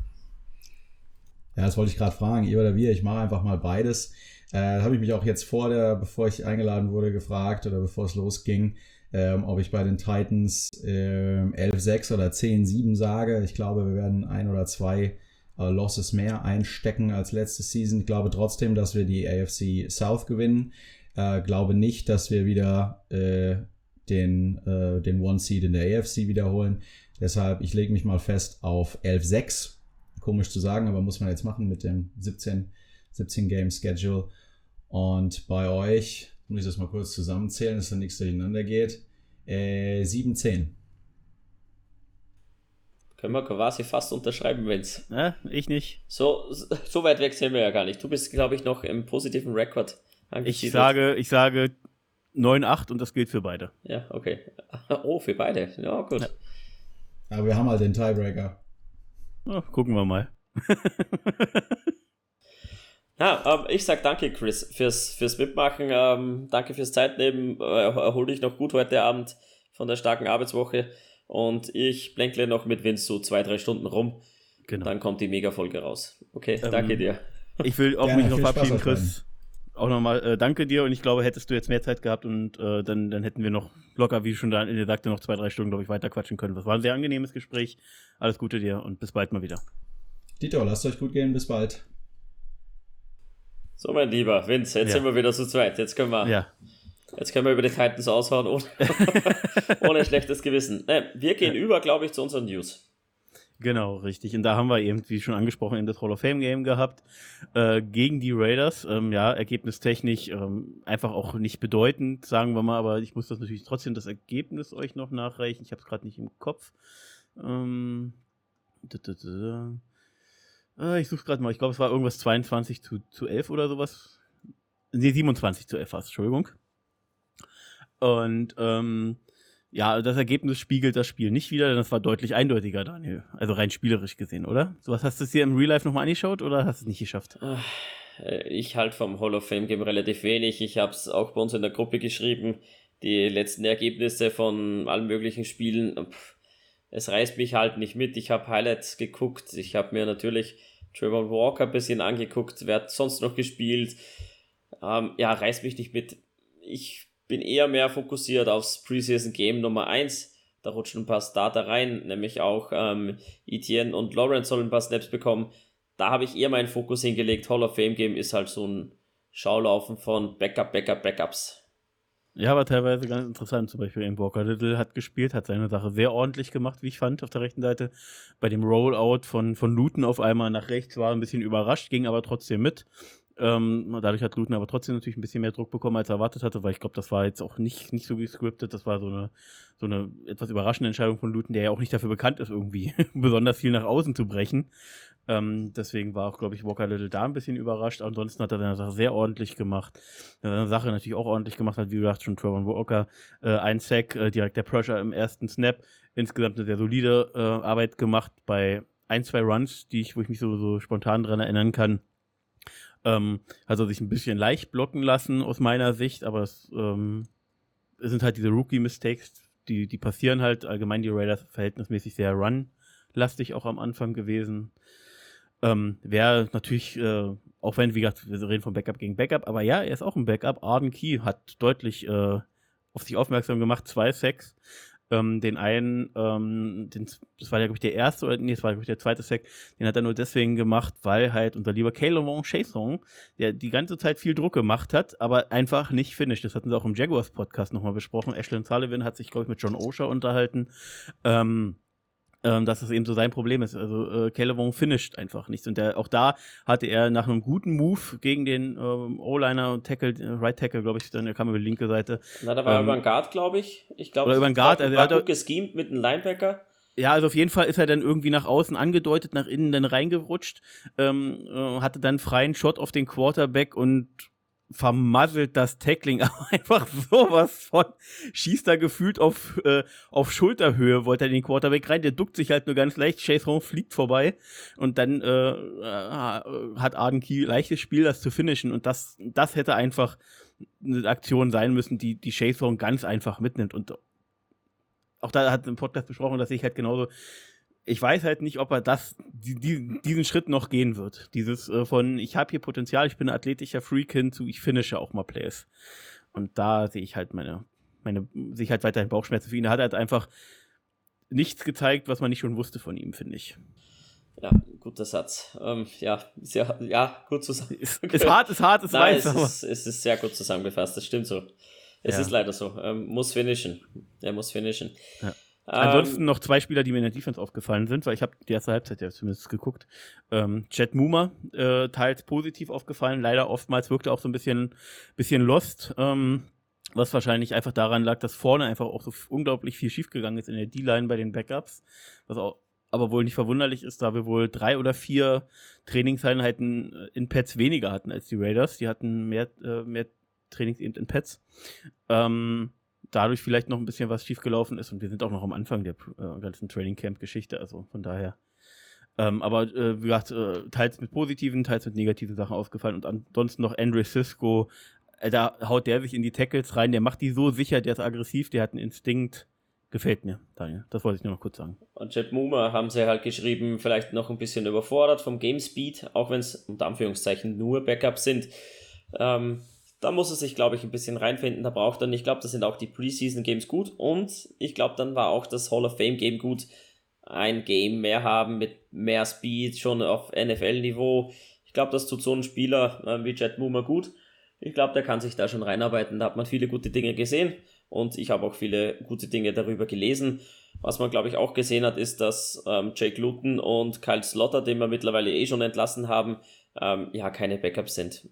Ja, das wollte ich gerade fragen, ihr oder wir. Ich mache einfach mal beides. Äh, habe ich mich auch jetzt vor der, bevor ich eingeladen wurde, gefragt oder bevor es losging, ähm, ob ich bei den Titans äh, 11-6 oder 10-7 sage. Ich glaube, wir werden ein oder zwei äh, Losses mehr einstecken als letzte Season. Ich glaube trotzdem, dass wir die AFC South gewinnen. Äh, glaube nicht, dass wir wieder äh, den, äh, den One Seed in der AFC wiederholen. Deshalb, ich lege mich mal fest auf 11-6 komisch zu sagen, aber muss man jetzt machen mit dem 17, 17 Game Schedule. Und bei euch, muss ich das mal kurz zusammenzählen, dass da nichts durcheinander geht, äh, 7, 10. Können wir quasi fast unterschreiben, wenn's. Ja, ich nicht. So, so weit weg sind wir ja gar nicht. Du bist, glaube ich, noch im positiven Rekord. Ich sage, ich sage 9-8 und das gilt für beide. Ja, okay. *laughs* Oh, für beide. Ja, gut. Ja. Aber wir haben halt den Tiebreaker. Oh, gucken wir mal. *laughs* ja, ähm, ich sag danke, Chris, fürs, fürs Mitmachen. Ähm, danke fürs Zeitnehmen. Äh, erhol dich noch gut heute Abend von der starken Arbeitswoche. Und ich blänkle noch mit Vince so zwei, drei Stunden rum. Genau. Dann kommt die Mega-Folge raus. Okay, ähm, danke dir. Ich will auch Gerne, mich noch verabschieden, Chris. Auch nochmal äh, danke dir und ich glaube, hättest du jetzt mehr Zeit gehabt und äh, dann, dann hätten wir noch locker, wie schon da in der sagte, noch zwei, drei Stunden, glaube ich, weiter quatschen können. Das war ein sehr angenehmes Gespräch. Alles Gute dir und bis bald mal wieder. Dieter, lasst euch gut gehen, bis bald. So, mein Lieber, Vince, jetzt ja. sind wir wieder zu zweit. Jetzt können wir, ja. jetzt können wir über die Titans aushauen ohne, *laughs* ohne schlechtes Gewissen. Ne, wir gehen ja. über, glaube ich, zu unseren News. Genau, richtig. Und da haben wir eben, wie schon angesprochen, in das Hall of Fame Game gehabt äh, gegen die Raiders. Ähm, ja, ergebnistechnisch ähm, einfach auch nicht bedeutend, sagen wir mal, aber ich muss das natürlich trotzdem das Ergebnis euch noch nachreichen. Ich habe es gerade nicht im Kopf. Ähm, äh, ich suche gerade mal, ich glaube, es war irgendwas 22 zu, zu 11 oder sowas. Nee, 27 zu 11 war Entschuldigung. Und ähm, ja, das Ergebnis spiegelt das Spiel nicht wieder, denn es war deutlich eindeutiger, Daniel. Also rein spielerisch gesehen, oder? So was hast du es dir im Real Life nochmal angeschaut oder hast du es nicht geschafft? Äh, ich halte vom Hall of Fame Game relativ wenig. Ich habe es auch bei uns in der Gruppe geschrieben. Die letzten Ergebnisse von allen möglichen Spielen. Es reißt mich halt nicht mit. Ich habe Highlights geguckt. Ich habe mir natürlich Trevor Walker ein bisschen angeguckt. Wer hat sonst noch gespielt? Ähm, ja, reißt mich nicht mit. Ich bin eher mehr fokussiert aufs Preseason Game Nummer 1. Da rutschen ein paar Starter rein, nämlich auch ähm, Etienne und Lawrence sollen ein paar Snaps bekommen. Da habe ich eher meinen Fokus hingelegt. Hall of Fame Game ist halt so ein Schaulaufen von Backup, Backup, Backups. Ja, war teilweise ganz interessant. Zum Beispiel in Walker Little hat gespielt, hat seine Sache sehr ordentlich gemacht, wie ich fand, auf der rechten Seite. Bei dem Rollout von, von Luton auf einmal nach rechts war ein bisschen überrascht, ging aber trotzdem mit. Ähm, dadurch hat Luton aber trotzdem natürlich ein bisschen mehr Druck bekommen, als er erwartet hatte, weil ich glaube, das war jetzt auch nicht, nicht so gescriptet. Das war so eine, so eine etwas überraschende Entscheidung von Luton, der ja auch nicht dafür bekannt ist, irgendwie *laughs* besonders viel nach außen zu brechen. Ähm, deswegen war auch, glaube ich, Walker Little da ein bisschen überrascht. Ansonsten hat er seine Sache sehr ordentlich gemacht. Seine Sache natürlich auch ordentlich gemacht hat, wie gesagt, schon Trevor Walker. Äh, ein Sack, äh, direkt der Pressure im ersten Snap. Insgesamt eine sehr solide äh, Arbeit gemacht bei ein, zwei Runs, die ich, wo ich mich so, so spontan dran erinnern kann. Ähm, er sich ein bisschen leicht blocken lassen aus meiner Sicht, aber es, ähm, sind halt diese Rookie-Mistakes, die, die passieren halt. Allgemein die Raiders verhältnismäßig sehr run-lastig auch am Anfang gewesen. Ähm, Wäre natürlich, äh, auch wenn, wie gesagt, wir reden von Backup gegen Backup, aber ja, er ist auch ein Backup. Arden Key hat deutlich äh, auf sich aufmerksam gemacht, zwei Sacks. Ähm, den einen, ähm, den, das war ja, glaube ich, der erste, oder nee, das war, glaube ich, der zweite Sack, den hat er nur deswegen gemacht, weil halt unser lieber Caleb Von Chasson, der die ganze Zeit viel Druck gemacht hat, aber einfach nicht finished. Das hatten sie auch im Jaguars-Podcast nochmal besprochen. Ashlyn Sullivan hat sich, glaube ich, mit John Osher unterhalten. Ähm, ähm, dass das eben so sein Problem ist. Also äh, Caleb finisht einfach nichts. Und der, auch da hatte er nach einem guten Move gegen den ähm, O-Liner und Tackle, äh, Right Tackle, glaube ich, dann der kam über die linke Seite. Na, da war ähm, über den Guard, glaube ich. Ich glaube, über den Guard. War, also, war gut geschemt mit einem Linebacker. Ja, also auf jeden Fall ist er dann irgendwie nach außen angedeutet, nach innen dann reingerutscht, ähm, äh, hatte dann freien Shot auf den Quarterback und vermasselt das Tackling, aber *laughs* einfach sowas von schießt da gefühlt auf, äh, auf Schulterhöhe, wollte er den Quarterback rein, der duckt sich halt nur ganz leicht, Chase fliegt vorbei und dann äh, äh, hat Arden Key leichtes Spiel, das zu finishen und das, das hätte einfach eine Aktion sein müssen, die, die Chase ganz einfach mitnimmt und auch da hat im Podcast besprochen, dass ich halt genauso ich weiß halt nicht, ob er das, die, die, diesen Schritt noch gehen wird. Dieses äh, von, ich habe hier Potenzial, ich bin ein athletischer Freak hin zu, ich finische auch mal Plays. Und da sehe ich halt meine, meine, sehe ich halt weiterhin Bauchschmerzen für ihn. Er hat halt einfach nichts gezeigt, was man nicht schon wusste von ihm, finde ich. Ja, guter Satz. Ähm, ja, sehr, ja, gut zusammengefasst. *laughs* Ist, ist hart, ist hart, ist Nein, weiß, es ist, es ist sehr gut zusammengefasst, das stimmt so. Es ja. ist leider so. Ähm, muss finishen. Er muss finishen. Ja. Ansonsten ähm, noch zwei Spieler, die mir in der Defense aufgefallen sind, weil ich habe die erste Halbzeit ja zumindest geguckt. Ähm, Jet Muma äh, teils positiv aufgefallen, leider oftmals wirkte auch so ein bisschen, bisschen lost. Ähm, was wahrscheinlich einfach daran lag, dass vorne einfach auch so unglaublich viel schiefgegangen ist in der D-Line bei den Backups. Was auch aber wohl nicht verwunderlich ist, da wir wohl drei oder vier Trainingseinheiten äh, in Pets weniger hatten als die Raiders. Die hatten mehr, äh, mehr Trainings eben in Pets. Ähm, dadurch vielleicht noch ein bisschen was schiefgelaufen ist und wir sind auch noch am Anfang der äh, ganzen Training Camp Geschichte, also von daher. Ähm, aber äh, wie gesagt, äh, teils mit positiven, teils mit negativen Sachen aufgefallen und ansonsten noch Andre Cisco, äh, da haut der sich in die Tackles rein, der macht die so sicher, der ist aggressiv, der hat einen Instinkt. Gefällt mir, Daniel. Das wollte ich nur noch kurz sagen. Und Jet Muma haben sie halt geschrieben, vielleicht noch ein bisschen überfordert vom Game Speed, auch wenn es unter Anführungszeichen nur Backups sind. Ähm, da muss er sich, glaube ich, ein bisschen reinfinden. Da braucht er, ich glaube, das sind auch die Preseason Games gut. Und ich glaube, dann war auch das Hall of Fame Game gut. Ein Game mehr haben mit mehr Speed, schon auf NFL-Niveau. Ich glaube, das tut so ein Spieler äh, wie Jet Moomer gut. Ich glaube, der kann sich da schon reinarbeiten. Da hat man viele gute Dinge gesehen und ich habe auch viele gute Dinge darüber gelesen. Was man, glaube ich, auch gesehen hat, ist, dass ähm, Jake Luton und Kyle Slotter, den wir mittlerweile eh schon entlassen haben, ähm, ja, keine Backups sind.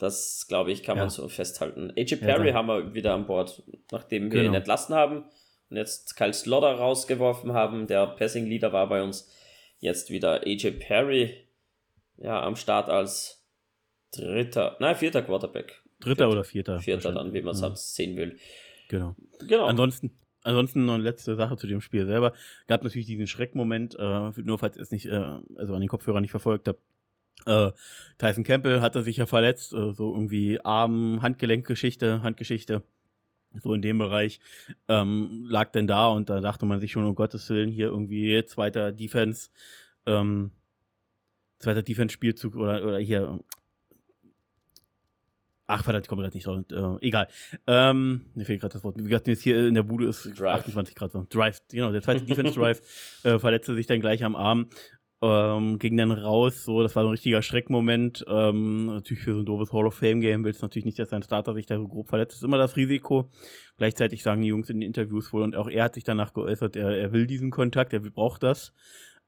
Das, glaube ich, kann ja. man so festhalten. AJ Perry ja, haben wir wieder an Bord, nachdem wir genau. ihn entlassen haben und jetzt Kyle Slaughter rausgeworfen haben. Der Passing Leader war bei uns. Jetzt wieder AJ Perry ja, am Start als dritter, nein, vierter Quarterback. Dritter oder vierter? Vierter dann, wie man es ja. halt sehen will. Genau. genau. Ansonsten, Ansonsten noch eine letzte Sache zu dem Spiel selber. Gab natürlich diesen Schreckmoment, äh, nur falls ihr es nicht, äh, also an den Kopfhörer nicht verfolgt habt. Äh, Tyson Campbell hatte sich ja verletzt, äh, so irgendwie Arm, Handgelenkgeschichte, Handgeschichte, so in dem Bereich, ähm, lag denn da und da dachte man sich schon, um Gottes Willen, hier irgendwie zweiter Defense, ähm, zweiter Defense-Spielzug oder, oder hier, Ach, verdammt, ich komme gerade nicht drauf. Äh, egal. Ähm, mir fehlt gerade das Wort. Wie gesagt, jetzt hier in der Bude ist Drive. 28 Grad so. Drive, genau, der zweite *laughs* Defense Drive äh, verletzte sich dann gleich am Arm. Ähm, ging dann raus, so, das war so ein richtiger Schreckmoment. Ähm, natürlich für so ein doofes Hall of Fame Game willst du natürlich nicht, dass dein Starter sich da so grob verletzt. Das ist immer das Risiko. Gleichzeitig sagen die Jungs in den Interviews wohl, und auch er hat sich danach geäußert, er, er will diesen Kontakt, er braucht das.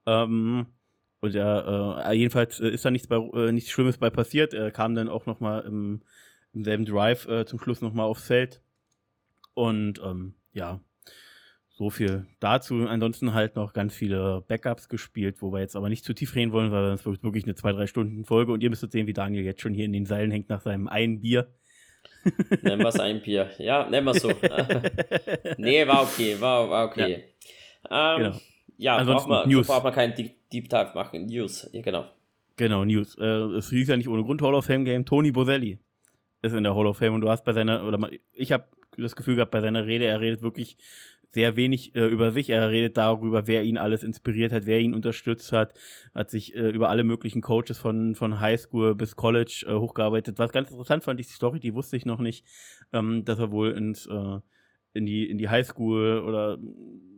Ähm, und er, äh, jedenfalls ist da nichts, bei, äh, nichts Schlimmes bei passiert. Er kam dann auch nochmal im, im selben Drive äh, zum Schluss nochmal aufs Feld. Und ähm, ja, so viel dazu. Ansonsten halt noch ganz viele Backups gespielt, wo wir jetzt aber nicht zu tief reden wollen, weil es wird wirklich eine zwei, drei Stunden Folge und ihr müsstet sehen, wie Daniel jetzt schon hier in den Seilen hängt nach seinem einen Bier. *laughs* Nennen wir es ein Bier. Ja, nennen wir es so. *laughs* nee, war okay, war, war okay. Ja, ähm, genau. ja Ansonsten braucht man, News. Braucht man keinen Deep, Deep Dive machen. News, ja, genau. Genau, News. Äh, es hieß ja nicht ohne Grund Hall of Fame Game. Tony Boselli ist in der Hall of Fame und du hast bei seiner, oder ich habe das Gefühl gehabt, bei seiner Rede, er redet wirklich sehr wenig äh, über sich. Er redet darüber, wer ihn alles inspiriert hat, wer ihn unterstützt hat, hat sich äh, über alle möglichen Coaches von, von Highschool bis College äh, hochgearbeitet. Was ganz interessant fand ich die Story, die wusste ich noch nicht, ähm, dass er wohl ins, äh, in die, in die Highschool oder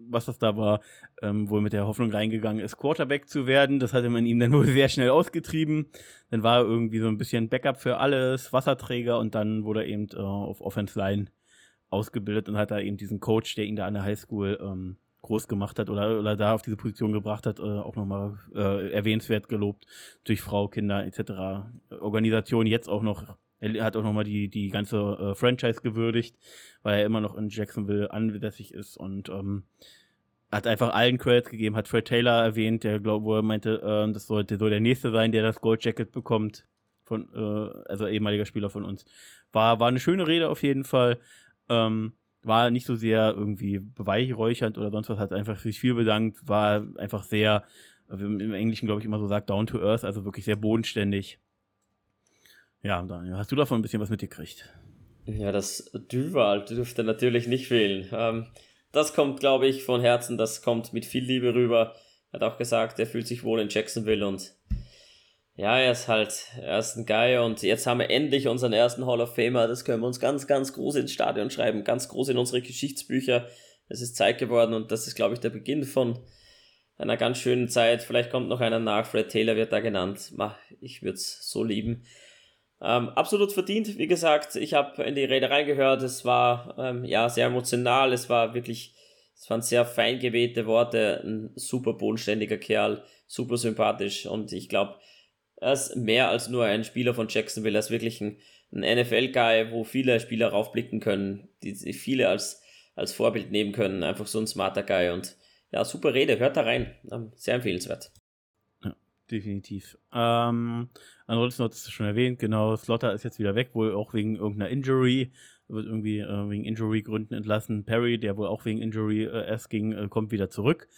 was das da war, ähm, wohl mit der Hoffnung reingegangen ist, Quarterback zu werden. Das hatte man ihm dann *laughs* wohl sehr schnell ausgetrieben. Dann war er irgendwie so ein bisschen Backup für alles, Wasserträger und dann wurde er eben äh, auf Offense Line ausgebildet und hat da eben diesen Coach, der ihn da an der Highschool ähm, groß gemacht hat oder, oder da auf diese Position gebracht hat, äh, auch nochmal äh, erwähnenswert gelobt durch Frau, Kinder etc. Organisation jetzt auch noch, er hat auch nochmal die, die ganze äh, Franchise gewürdigt, weil er immer noch in Jacksonville ansässig ist und ähm, hat einfach allen Credits gegeben, hat Fred Taylor erwähnt, der glaube, wo er meinte, äh, das sollte so der nächste sein, der das Gold Jacket bekommt, von, äh, also ehemaliger Spieler von uns. War, war eine schöne Rede auf jeden Fall. Ähm, war nicht so sehr irgendwie beweihräuchernd oder sonst was, hat einfach sich viel bedankt, war einfach sehr, wie im Englischen glaube ich immer so sagt, down to earth, also wirklich sehr bodenständig. Ja, Daniel, hast du davon ein bisschen was mitgekriegt? Ja, das Duval dürfte natürlich nicht fehlen. Ähm, das kommt, glaube ich, von Herzen, das kommt mit viel Liebe rüber. Er hat auch gesagt, er fühlt sich wohl in Jacksonville und ja, er ist halt, er ist ein Guy und jetzt haben wir endlich unseren ersten Hall of Famer. Das können wir uns ganz, ganz groß ins Stadion schreiben, ganz groß in unsere Geschichtsbücher. Es ist Zeit geworden und das ist, glaube ich, der Beginn von einer ganz schönen Zeit. Vielleicht kommt noch einer nach. Fred Taylor wird da genannt. Ich würde es so lieben. Ähm, absolut verdient, wie gesagt. Ich habe in die Rede reingehört. Es war ähm, ja sehr emotional. Es war wirklich, es waren sehr fein gewählte Worte. Ein super bodenständiger Kerl, super sympathisch und ich glaube, er ist mehr als nur ein Spieler von Jacksonville. Er ist wirklich ein, ein NFL-Guy, wo viele Spieler raufblicken können, die, die viele als, als Vorbild nehmen können. Einfach so ein smarter Guy. Und ja, super Rede. Hört da rein. Ähm, sehr empfehlenswert. Ja, definitiv. Ähm, ansonsten hast du schon erwähnt, genau, Slotter ist jetzt wieder weg, wohl auch wegen irgendeiner Injury wird irgendwie äh, wegen Injury-Gründen entlassen. Perry, der wohl auch wegen Injury äh, erst ging, äh, kommt wieder zurück.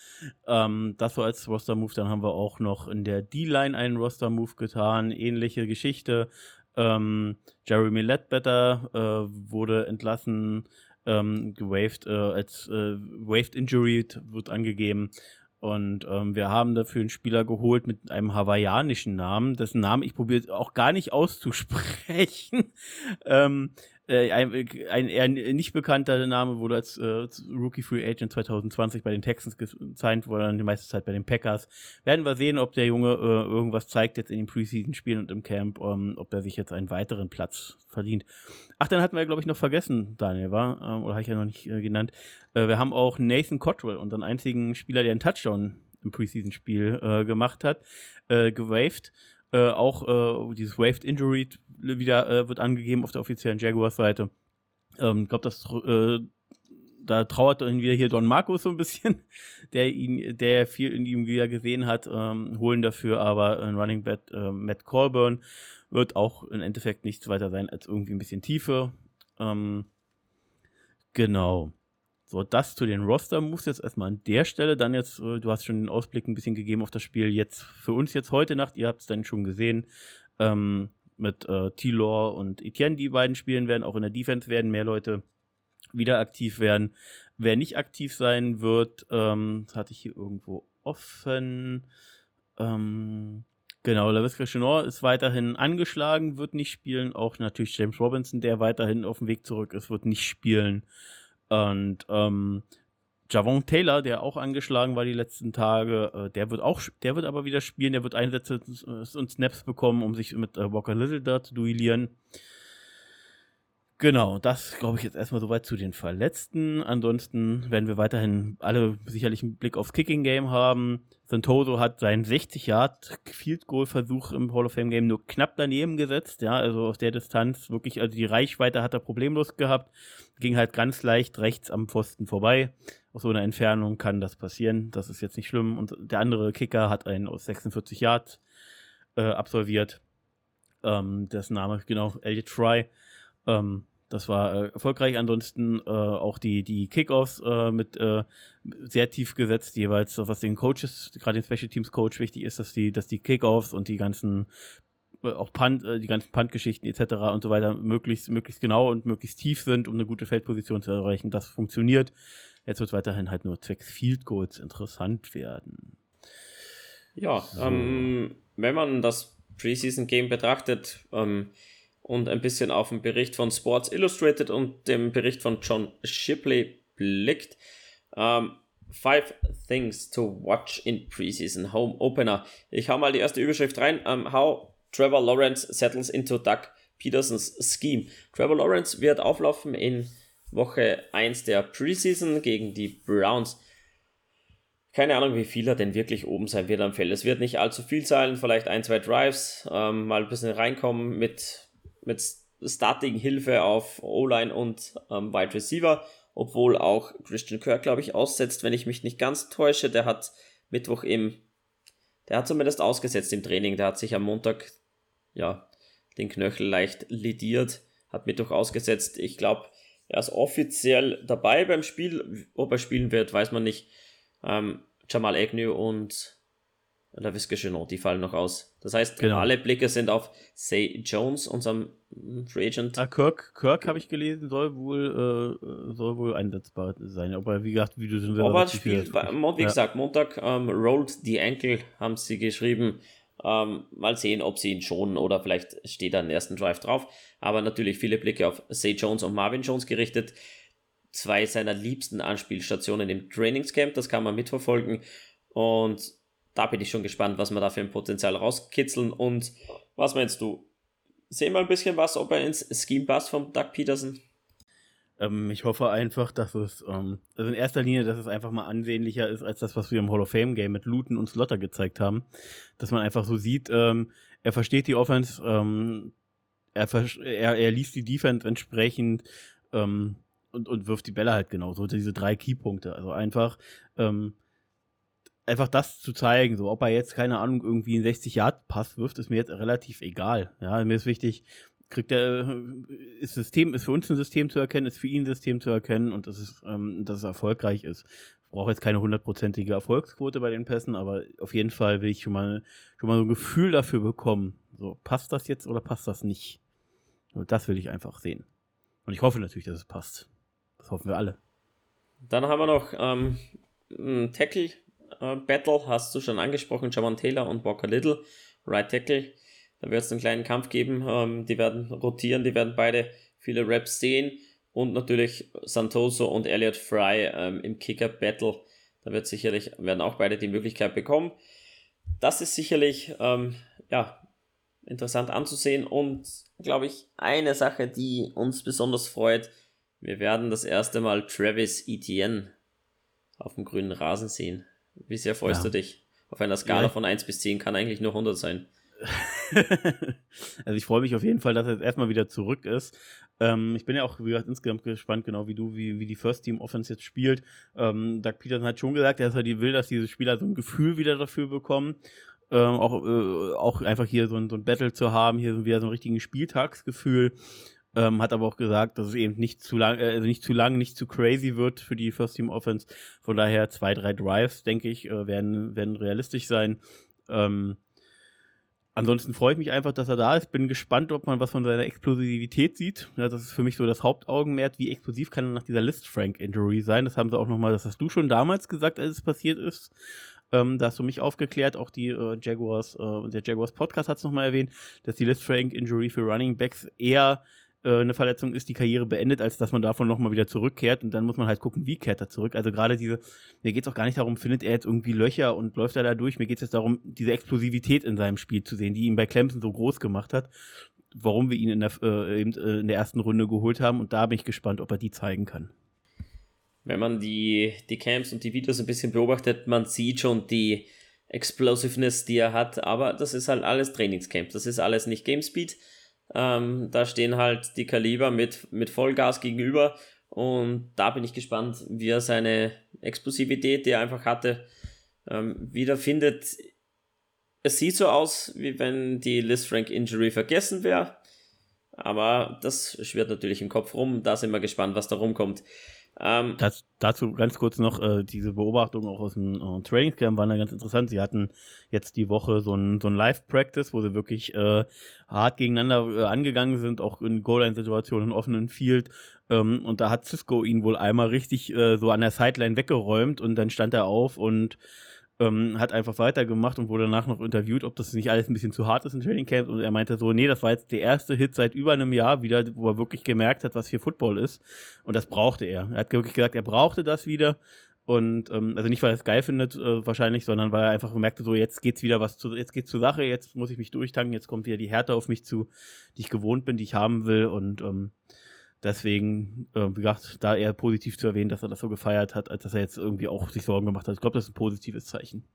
Ähm, das war als Roster-Move. Dann haben wir auch noch in der D-Line einen Roster-Move getan. Ähnliche Geschichte. Ähm, Jeremy Ledbetter äh, wurde entlassen, ähm, gewaved, äh, als äh, Waved Injury wird angegeben. Und ähm, wir haben dafür einen Spieler geholt mit einem hawaiianischen Namen, dessen Namen ich probiere auch gar nicht auszusprechen. *laughs* ähm, äh, ein, ein, eher nicht bekannter Name wurde als äh, Rookie Free Agent 2020 bei den Texans gesigned, wurde dann die meiste Zeit bei den Packers. Werden wir sehen, ob der Junge äh, irgendwas zeigt jetzt in den Preseason-Spielen und im Camp, ähm, ob er sich jetzt einen weiteren Platz verdient. Ach, dann hatten wir, glaube ich, noch vergessen, Daniel, war? Ähm, oder habe ich ja noch nicht äh, genannt. Äh, wir haben auch Nathan Cottrell, unseren einzigen Spieler, der einen Touchdown im Preseason-Spiel äh, gemacht hat, äh, gewaved. Äh, auch äh, dieses Waved Injury wieder äh, wird angegeben auf der offiziellen Jaguars-Seite. Ähm, ich glaube, das äh, da trauert dann wieder hier Don Marcos so ein bisschen, *laughs* der ihn, der viel in ihm wieder gesehen hat, ähm, holen dafür aber ein Running Back äh, Matt Colburn wird auch im Endeffekt nichts weiter sein als irgendwie ein bisschen Tiefe. Ähm, genau. So, das zu den Roster-Moves jetzt erstmal an der Stelle. Dann jetzt, äh, du hast schon den Ausblick ein bisschen gegeben auf das Spiel jetzt für uns jetzt heute Nacht. Ihr habt es dann schon gesehen. Ähm, mit äh, Tilor und Etienne, die beiden spielen werden. Auch in der Defense werden mehr Leute wieder aktiv werden. Wer nicht aktiv sein wird, ähm, das hatte ich hier irgendwo offen. Ähm, genau, LaVisca Chenor ist weiterhin angeschlagen, wird nicht spielen. Auch natürlich James Robinson, der weiterhin auf dem Weg zurück ist, wird nicht spielen. Und ähm, Javon Taylor, der auch angeschlagen war die letzten Tage, äh, der wird auch, der wird aber wieder spielen, der wird Einsätze und Snaps bekommen, um sich mit äh, Walker Little da zu duellieren. Genau, das glaube ich jetzt erstmal soweit zu den Verletzten. Ansonsten werden wir weiterhin alle sicherlich einen Blick aufs Kicking Game haben. Santoso hat seinen 60 Yard Field Goal Versuch im Hall of Fame Game nur knapp daneben gesetzt, ja, also aus der Distanz wirklich, also die Reichweite hat er problemlos gehabt, ging halt ganz leicht rechts am Pfosten vorbei. Aus so einer Entfernung kann das passieren, das ist jetzt nicht schlimm. Und der andere Kicker hat einen aus 46 Yards äh, absolviert. Ähm, das Name genau Elliot Fry. Ähm, das war äh, erfolgreich. Ansonsten äh, auch die, die Kickoffs äh, mit äh, sehr tief gesetzt, jeweils, was den Coaches, gerade den Special Teams Coach wichtig ist, dass die, dass die Kickoffs und die ganzen äh, auch Punt, äh, die ganzen Punt-Geschichten etc. und so weiter möglichst, möglichst genau und möglichst tief sind, um eine gute Feldposition zu erreichen. Das funktioniert. Jetzt wird weiterhin halt nur zwecks Field Goals interessant werden. Ja, so. ähm, wenn man das Preseason Game betrachtet, ähm, und ein bisschen auf den Bericht von Sports Illustrated und dem Bericht von John Shipley blickt. Um, ähm, five Things to Watch in Preseason Home Opener. Ich hau mal die erste Überschrift rein. Um, how Trevor Lawrence settles into Doug Petersons Scheme. Trevor Lawrence wird auflaufen in Woche 1 der Preseason gegen die Browns. Keine Ahnung, wie viel er denn wirklich oben sein wird am Feld. Es wird nicht allzu viel sein, vielleicht ein, zwei Drives, ähm, mal ein bisschen reinkommen mit mit Starting-Hilfe auf O-Line und ähm, Wide Receiver, obwohl auch Christian Kirk, glaube ich, aussetzt, wenn ich mich nicht ganz täusche. Der hat Mittwoch im, der hat zumindest ausgesetzt im Training. Der hat sich am Montag, ja, den Knöchel leicht lidiert, hat Mittwoch ausgesetzt. Ich glaube, er ist offiziell dabei beim Spiel. Ob er spielen wird, weiß man nicht. Ähm, Jamal Agnew und LaVisca Chenot, die fallen noch aus. Das heißt, genau. alle Blicke sind auf Say Jones, unserem Free Agent. Ah, Kirk, Kirk habe ich gelesen, soll wohl, äh, soll wohl einsetzbar sein. Aber wie gesagt, wie du sind Aber spielt, wie gesagt, Montag ähm, rolled die Ankle, haben sie geschrieben. Ähm, mal sehen, ob sie ihn schonen oder vielleicht steht da ein ersten Drive drauf. Aber natürlich viele Blicke auf Say Jones und Marvin Jones gerichtet. Zwei seiner liebsten Anspielstationen im Trainingscamp, das kann man mitverfolgen. Und da bin ich schon gespannt, was wir da für ein Potenzial rauskitzeln. Und was meinst du? Sehen wir ein bisschen was, ob er ins Scheme passt vom Doug Peterson? Ähm, ich hoffe einfach, dass es, ähm, also in erster Linie, dass es einfach mal ansehnlicher ist als das, was wir im Hall of Fame Game mit Luton und Slotter gezeigt haben. Dass man einfach so sieht, ähm, er versteht die Offense, ähm, er, er, er liest die Defense entsprechend ähm, und, und wirft die Bälle halt genau. So diese drei Keypunkte. Also einfach, ähm, einfach das zu zeigen, so ob er jetzt, keine Ahnung, irgendwie einen 60 Yard Pass wirft, ist mir jetzt relativ egal. Ja, mir ist wichtig, kriegt er, ist System, ist für uns ein System zu erkennen, ist für ihn ein System zu erkennen und dass es, ähm, dass es erfolgreich ist. Brauche jetzt keine hundertprozentige Erfolgsquote bei den Pässen, aber auf jeden Fall will ich schon mal, schon mal so ein Gefühl dafür bekommen. So, passt das jetzt oder passt das nicht? Und das will ich einfach sehen. Und ich hoffe natürlich, dass es passt. Das hoffen wir alle. Dann haben wir noch ähm, einen Tackle, äh, Battle hast du schon angesprochen, Javon Taylor und Walker Little, Right Tackle. Da wird es einen kleinen Kampf geben. Ähm, die werden rotieren, die werden beide viele Raps sehen. Und natürlich Santoso und Elliot Fry ähm, im Kicker Battle. Da wird sicherlich, werden auch beide die Möglichkeit bekommen. Das ist sicherlich ähm, ja, interessant anzusehen. Und glaube ich, eine Sache, die uns besonders freut, wir werden das erste Mal Travis Etienne auf dem grünen Rasen sehen. Wie sehr freust ja. du dich? Auf einer Skala ja. von 1 bis 10 kann eigentlich nur 100 sein. *laughs* also ich freue mich auf jeden Fall, dass er jetzt erstmal wieder zurück ist. Ähm, ich bin ja auch, wie gesagt, insgesamt gespannt, genau wie du, wie, wie die First Team Offense jetzt spielt. Ähm, Doug Peterson hat schon gesagt, dass er die will, dass diese Spieler so ein Gefühl wieder dafür bekommen. Ähm, auch, äh, auch einfach hier so ein, so ein Battle zu haben, hier wieder so ein richtigen Spieltagsgefühl. Ähm, hat aber auch gesagt, dass es eben nicht zu lang, äh, also nicht zu lang, nicht zu crazy wird für die First Team Offense. Von daher zwei, drei Drives, denke ich, äh, werden, werden realistisch sein. Ähm, ansonsten freue ich mich einfach, dass er da ist. Bin gespannt, ob man was von seiner Explosivität sieht. Ja, das ist für mich so das Hauptaugenmerk. Wie explosiv kann er nach dieser List Frank Injury sein? Das haben sie auch nochmal, das hast du schon damals gesagt, als es passiert ist. Ähm, da hast du mich aufgeklärt, auch die äh, Jaguars, äh, der Jaguars Podcast hat es nochmal erwähnt, dass die List Frank Injury für Running Backs eher äh, eine Verletzung ist, die Karriere beendet, als dass man davon nochmal wieder zurückkehrt und dann muss man halt gucken, wie kehrt er zurück. Also gerade diese, mir geht es auch gar nicht darum, findet er jetzt irgendwie Löcher und läuft er da durch, mir geht es jetzt darum, diese Explosivität in seinem Spiel zu sehen, die ihn bei Clemson so groß gemacht hat, warum wir ihn in der, äh, äh, in der ersten Runde geholt haben und da bin ich gespannt, ob er die zeigen kann. Wenn man die, die Camps und die Videos ein bisschen beobachtet, man sieht schon die Explosiveness, die er hat, aber das ist halt alles Trainingscamp, das ist alles nicht Gamespeed. Ähm, da stehen halt die Kaliber mit, mit Vollgas gegenüber und da bin ich gespannt, wie er seine Explosivität, die er einfach hatte, ähm, wiederfindet. Es sieht so aus, wie wenn die Liz Frank Injury vergessen wäre, aber das schwirrt natürlich im Kopf rum. Da sind wir gespannt, was da rumkommt. Ähm, das, dazu ganz kurz noch, äh, diese Beobachtung auch aus dem äh, Trainingscamp waren da ganz interessant. Sie hatten jetzt die Woche so ein, so ein Live-Practice, wo sie wirklich äh, hart gegeneinander äh, angegangen sind, auch in Goal-Line-Situationen, in offenen Field. Ähm, und da hat Cisco ihn wohl einmal richtig äh, so an der Sideline weggeräumt und dann stand er auf und ähm, hat einfach weitergemacht und wurde danach noch interviewt, ob das nicht alles ein bisschen zu hart ist im Training Camp. Und er meinte so, nee, das war jetzt der erste Hit seit über einem Jahr wieder, wo er wirklich gemerkt hat, was hier Football ist. Und das brauchte er. Er hat wirklich gesagt, er brauchte das wieder. Und ähm, also nicht, weil er es geil findet, äh, wahrscheinlich, sondern weil er einfach merkte, so jetzt geht's wieder was zu, jetzt geht's zur Sache, jetzt muss ich mich durchtanken, jetzt kommt wieder die Härte auf mich zu, die ich gewohnt bin, die ich haben will. Und ähm, Deswegen, äh, wie gesagt, da eher positiv zu erwähnen, dass er das so gefeiert hat, als dass er jetzt irgendwie auch sich Sorgen gemacht hat. Ich glaube, das ist ein positives Zeichen.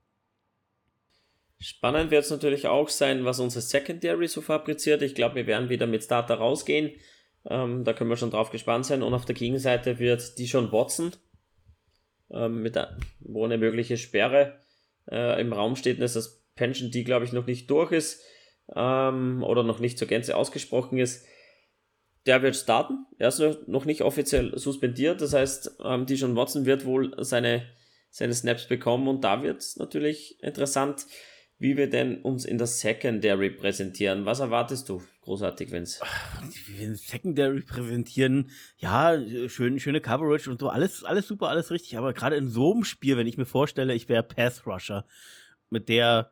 Spannend wird es natürlich auch sein, was unsere Secondary so fabriziert. Ich glaube, wir werden wieder mit Starter rausgehen. Ähm, da können wir schon drauf gespannt sein. Und auf der Gegenseite wird die schon Watson, ähm, mit der, wo eine mögliche Sperre äh, im Raum steht. Und das Pension, die glaube ich noch nicht durch ist ähm, oder noch nicht zur Gänze ausgesprochen ist der wird starten. Er ist noch nicht offiziell suspendiert. Das heißt, ähm, Dijon Watson wird wohl seine, seine Snaps bekommen und da wird es natürlich interessant, wie wir denn uns in der Secondary präsentieren. Was erwartest du, großartig, Vince? Wie wir Secondary präsentieren, ja, schön, schöne Coverage und so, alles, alles super, alles richtig. Aber gerade in so einem Spiel, wenn ich mir vorstelle, ich wäre Pass Rusher mit der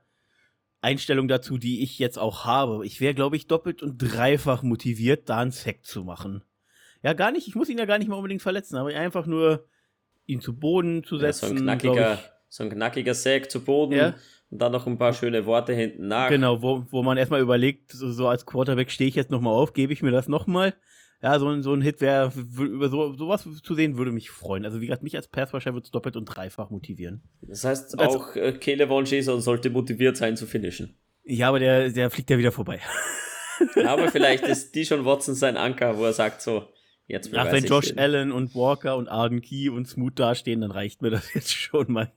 Einstellung dazu, die ich jetzt auch habe. Ich wäre, glaube ich, doppelt und dreifach motiviert, da einen Sack zu machen. Ja, gar nicht, ich muss ihn ja gar nicht mal unbedingt verletzen, aber einfach nur ihn zu Boden zu setzen. Ja, so, ein knackiger, so ein knackiger Sack zu Boden ja. und dann noch ein paar schöne Worte hinten nach. Genau, wo, wo man erstmal überlegt, so, so als Quarterback stehe ich jetzt nochmal auf, gebe ich mir das nochmal ja, so ein, so ein Hit wäre, über so, sowas zu sehen, würde mich freuen. Also, wie gesagt, mich als Passwasher würde es doppelt und dreifach motivieren. Das heißt, also, auch äh, Kele Von Jason sollte motiviert sein zu finishen. Ja, aber der, der fliegt ja wieder vorbei. Ja, aber vielleicht ist die schon Watson sein Anker, wo er sagt so, jetzt Ach, wenn Josh hin. Allen und Walker und Arden Key und Smoot dastehen, dann reicht mir das *laughs* jetzt schon mal.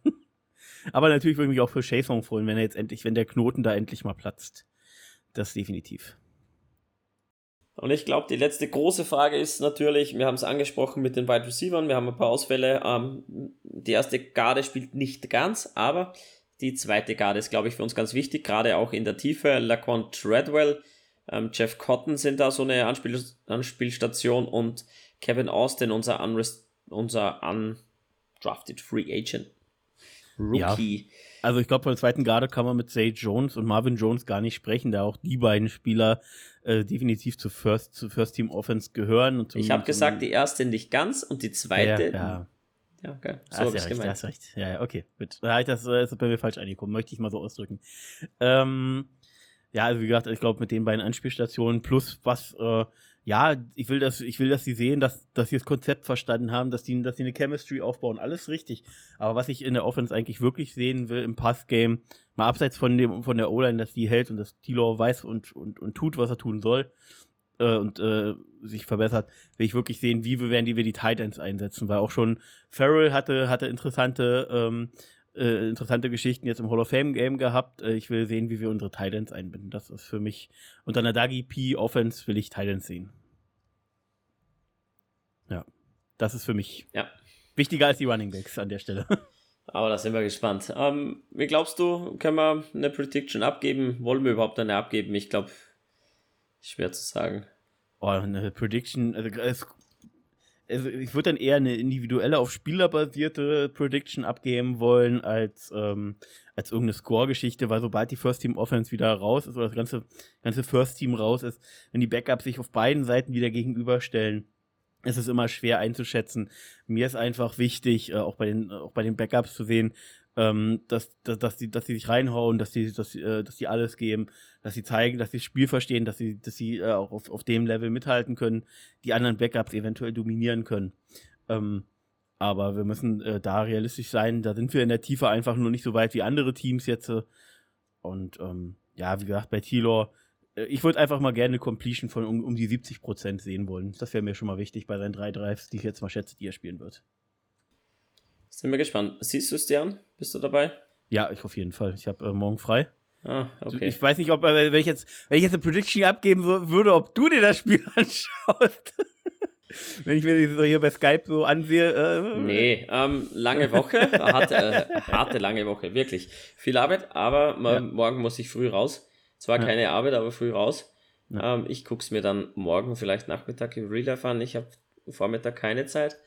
Aber natürlich würde ich mich auch für Jason freuen, wenn er jetzt endlich, wenn der Knoten da endlich mal platzt. Das definitiv. Und ich glaube, die letzte große Frage ist natürlich, wir haben es angesprochen mit den Wide Receivers, wir haben ein paar Ausfälle. Ähm, die erste Garde spielt nicht ganz, aber die zweite Garde ist, glaube ich, für uns ganz wichtig, gerade auch in der Tiefe. Laquan Treadwell, ähm, Jeff Cotton sind da so eine Anspiel Anspielstation und Kevin Austin, unser, Unrest unser undrafted Free Agent. Rookie. Ja. Also ich glaube, von der zweiten Garde kann man mit Zay Jones und Marvin Jones gar nicht sprechen, da auch die beiden Spieler äh, definitiv zu First, zu First Team Offense gehören. Ich habe gesagt, die erste nicht ganz und die zweite. Ja, ja. Ja, okay. So habe ich gemeint. Hast recht. Ja, ja, okay, gut. Da das, das ist bei mir falsch angekommen, möchte ich mal so ausdrücken. Ähm, ja, also wie gesagt, ich glaube, mit den beiden Anspielstationen plus was äh, ja, ich will, dass, ich will, dass sie sehen, dass, dass sie das Konzept verstanden haben, dass die, dass sie eine Chemistry aufbauen. Alles richtig. Aber was ich in der Offense eigentlich wirklich sehen will im Passgame, mal abseits von dem, von der O-Line, dass die hält und dass Tilo weiß und, und, und tut, was er tun soll, äh, und, äh, sich verbessert, will ich wirklich sehen, wie wir werden die wir die Titans einsetzen, weil auch schon Farrell hatte, hatte interessante, ähm, äh, interessante Geschichten jetzt im Hall of Fame Game gehabt. Äh, ich will sehen, wie wir unsere Titans einbinden. Das ist für mich unter einer Dagi P Offense will ich Titans sehen. Ja, das ist für mich ja. wichtiger als die Running Backs an der Stelle. *laughs* Aber da sind wir gespannt. Ähm, wie glaubst du, können wir eine Prediction abgeben? Wollen wir überhaupt eine abgeben? Ich glaube, schwer zu sagen. Oh, eine Prediction, also es also ich würde dann eher eine individuelle auf Spieler basierte Prediction abgeben wollen als ähm, als irgendeine Score-Geschichte, weil sobald die First Team Offense wieder raus ist oder das ganze ganze First Team raus ist, wenn die Backups sich auf beiden Seiten wieder gegenüberstellen, ist es immer schwer einzuschätzen. Mir ist einfach wichtig, äh, auch bei den auch bei den Backups zu sehen, ähm, dass, dass, dass, die, dass sie sich reinhauen, dass die, dass, äh, dass die alles geben, dass sie zeigen, dass sie das Spiel verstehen, dass sie, dass sie äh, auch auf, auf dem Level mithalten können, die anderen Backups eventuell dominieren können. Ähm, aber wir müssen äh, da realistisch sein. Da sind wir in der Tiefe einfach nur nicht so weit wie andere Teams jetzt. Und ähm, ja, wie gesagt, bei Tilor, äh, ich würde einfach mal gerne eine Completion von um, um die 70% sehen wollen. Das wäre mir schon mal wichtig bei seinen drei Drives, die ich jetzt mal schätze, die er spielen wird. Sind wir gespannt. Siehst du es dir an? Bist du dabei? Ja, ich auf jeden Fall. Ich habe äh, morgen frei. Ah, okay. Ich weiß nicht, ob, äh, wenn ich jetzt, wenn ich jetzt eine Prediction abgeben würde, ob du dir das Spiel *laughs* anschaust. *laughs* wenn ich mir das so hier bei Skype so ansehe. Äh, nee, ähm, lange Woche, *laughs* harte, äh, harte lange Woche, wirklich. Viel Arbeit, aber ja. morgen muss ich früh raus. Zwar ja. keine Arbeit, aber früh raus. Ja. Ähm, ich gucke es mir dann morgen, vielleicht Nachmittag im Real Life an. Ich habe Vormittag keine Zeit.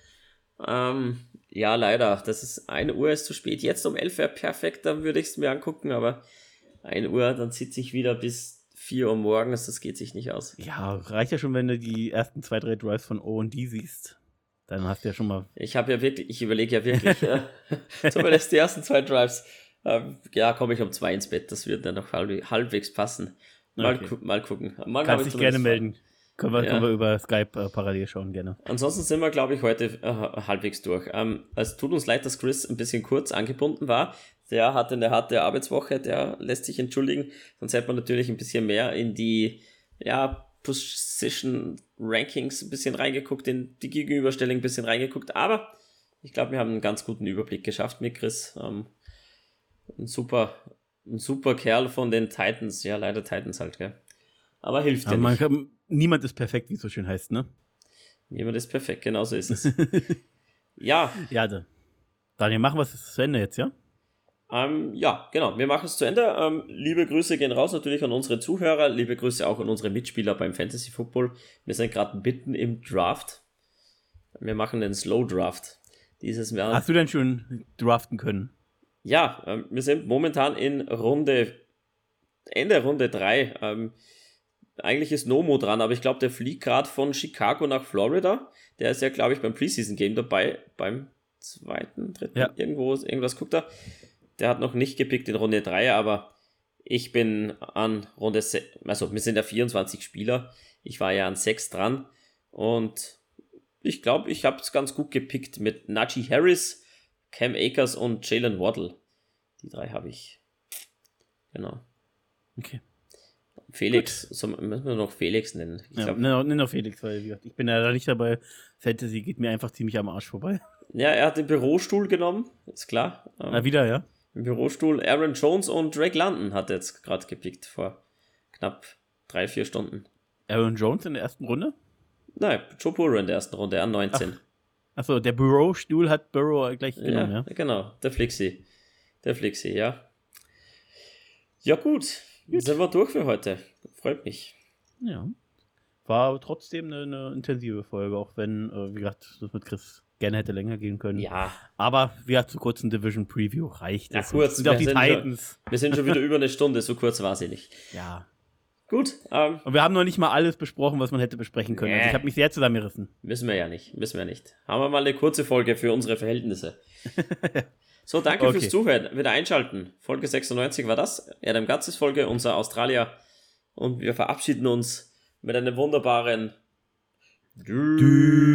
Ähm, ja, leider. Das ist 1 Uhr ist zu spät. Jetzt um 11 wäre perfekt, dann würde ich es mir angucken, aber 1 Uhr, dann sitze ich wieder bis 4 Uhr morgens, das geht sich nicht aus. Ja, reicht ja schon, wenn du die ersten zwei, drei Drives von O und D siehst. Dann hast du ja schon mal. Ich habe ja wirklich, ich überlege ja wirklich, äh, *laughs* zumindest die ersten zwei Drives, äh, ja, komme ich um zwei ins Bett, das wird dann noch halb, halbwegs passen. Mal, okay. gu mal gucken. Morgen Kannst dich gerne melden. Können wir, ja. können wir über Skype äh, parallel schauen, gerne. Ansonsten sind wir, glaube ich, heute äh, halbwegs durch. Ähm, es tut uns leid, dass Chris ein bisschen kurz angebunden war. Der hatte eine harte Arbeitswoche, der lässt sich entschuldigen. Sonst hätte man natürlich ein bisschen mehr in die ja, Position Rankings ein bisschen reingeguckt, in die Gegenüberstellung ein bisschen reingeguckt. Aber ich glaube, wir haben einen ganz guten Überblick geschafft mit Chris. Ähm, ein super, ein super Kerl von den Titans. Ja, leider Titans halt, gell. Aber hilft ja nicht. Kann, niemand ist perfekt, wie es so schön heißt, ne? Niemand ist perfekt, genau so ist es. *laughs* ja. Ja, da. Daniel, machen wir es zu Ende jetzt, ja? Ähm, ja, genau. Wir machen es zu Ende. Ähm, liebe Grüße gehen raus natürlich an unsere Zuhörer. Liebe Grüße auch an unsere Mitspieler beim Fantasy Football. Wir sind gerade mitten im Draft. Wir machen den Slow Draft. Dieses Jahr. Hast du denn schon draften können? Ja, ähm, wir sind momentan in Runde, Ende Runde 3. Eigentlich ist Nomo dran, aber ich glaube, der fliegt gerade von Chicago nach Florida. Der ist ja, glaube ich, beim Preseason Game dabei, beim zweiten, dritten, ja. irgendwo, irgendwas guckt er. Der hat noch nicht gepickt in Runde 3, aber ich bin an Runde 6, also wir sind ja 24 Spieler. Ich war ja an 6 dran und ich glaube, ich habe es ganz gut gepickt mit Najee Harris, Cam Akers und Jalen Waddle. Die drei habe ich. Genau. Okay. Felix, so, müssen wir noch Felix nennen. Ich ja, nenn noch Felix, weil gesagt, ich bin ja da nicht dabei. Fantasy geht mir einfach ziemlich am Arsch vorbei. Ja, er hat den Bürostuhl genommen, ist klar. Na, wieder, ja. Im Bürostuhl Aaron Jones und Drake London hat er jetzt gerade gepickt vor knapp drei, vier Stunden. Aaron Jones in der ersten Runde? Nein, Joe Burrow in der ersten Runde, an 19. Achso, der Bürostuhl hat Burrow gleich genommen, ja, ja? Genau, der Flixi. Der Flixi, ja. Ja, gut. Gut. Sind wir durch für heute. Freut mich. Ja. War trotzdem eine, eine intensive Folge, auch wenn, äh, wie gesagt, das mit Chris gerne hätte länger gehen können. Ja. Aber wir hatten zu kurzen Division Preview reicht. Ja, kurz. Sind auch die Titans. Schon, wir sind schon wieder über eine Stunde, so kurz war sie nicht. Ja. Gut. Ähm, Und wir haben noch nicht mal alles besprochen, was man hätte besprechen können. Nee. Also ich habe mich sehr zusammengerissen. Müssen wir ja nicht. Müssen wir nicht. Haben wir mal eine kurze Folge für unsere Verhältnisse. *laughs* So, danke okay. fürs Zuhören. Wieder einschalten. Folge 96 war das. Adam Gatzes Folge, unser Australier. Und wir verabschieden uns mit einem wunderbaren Tschüss.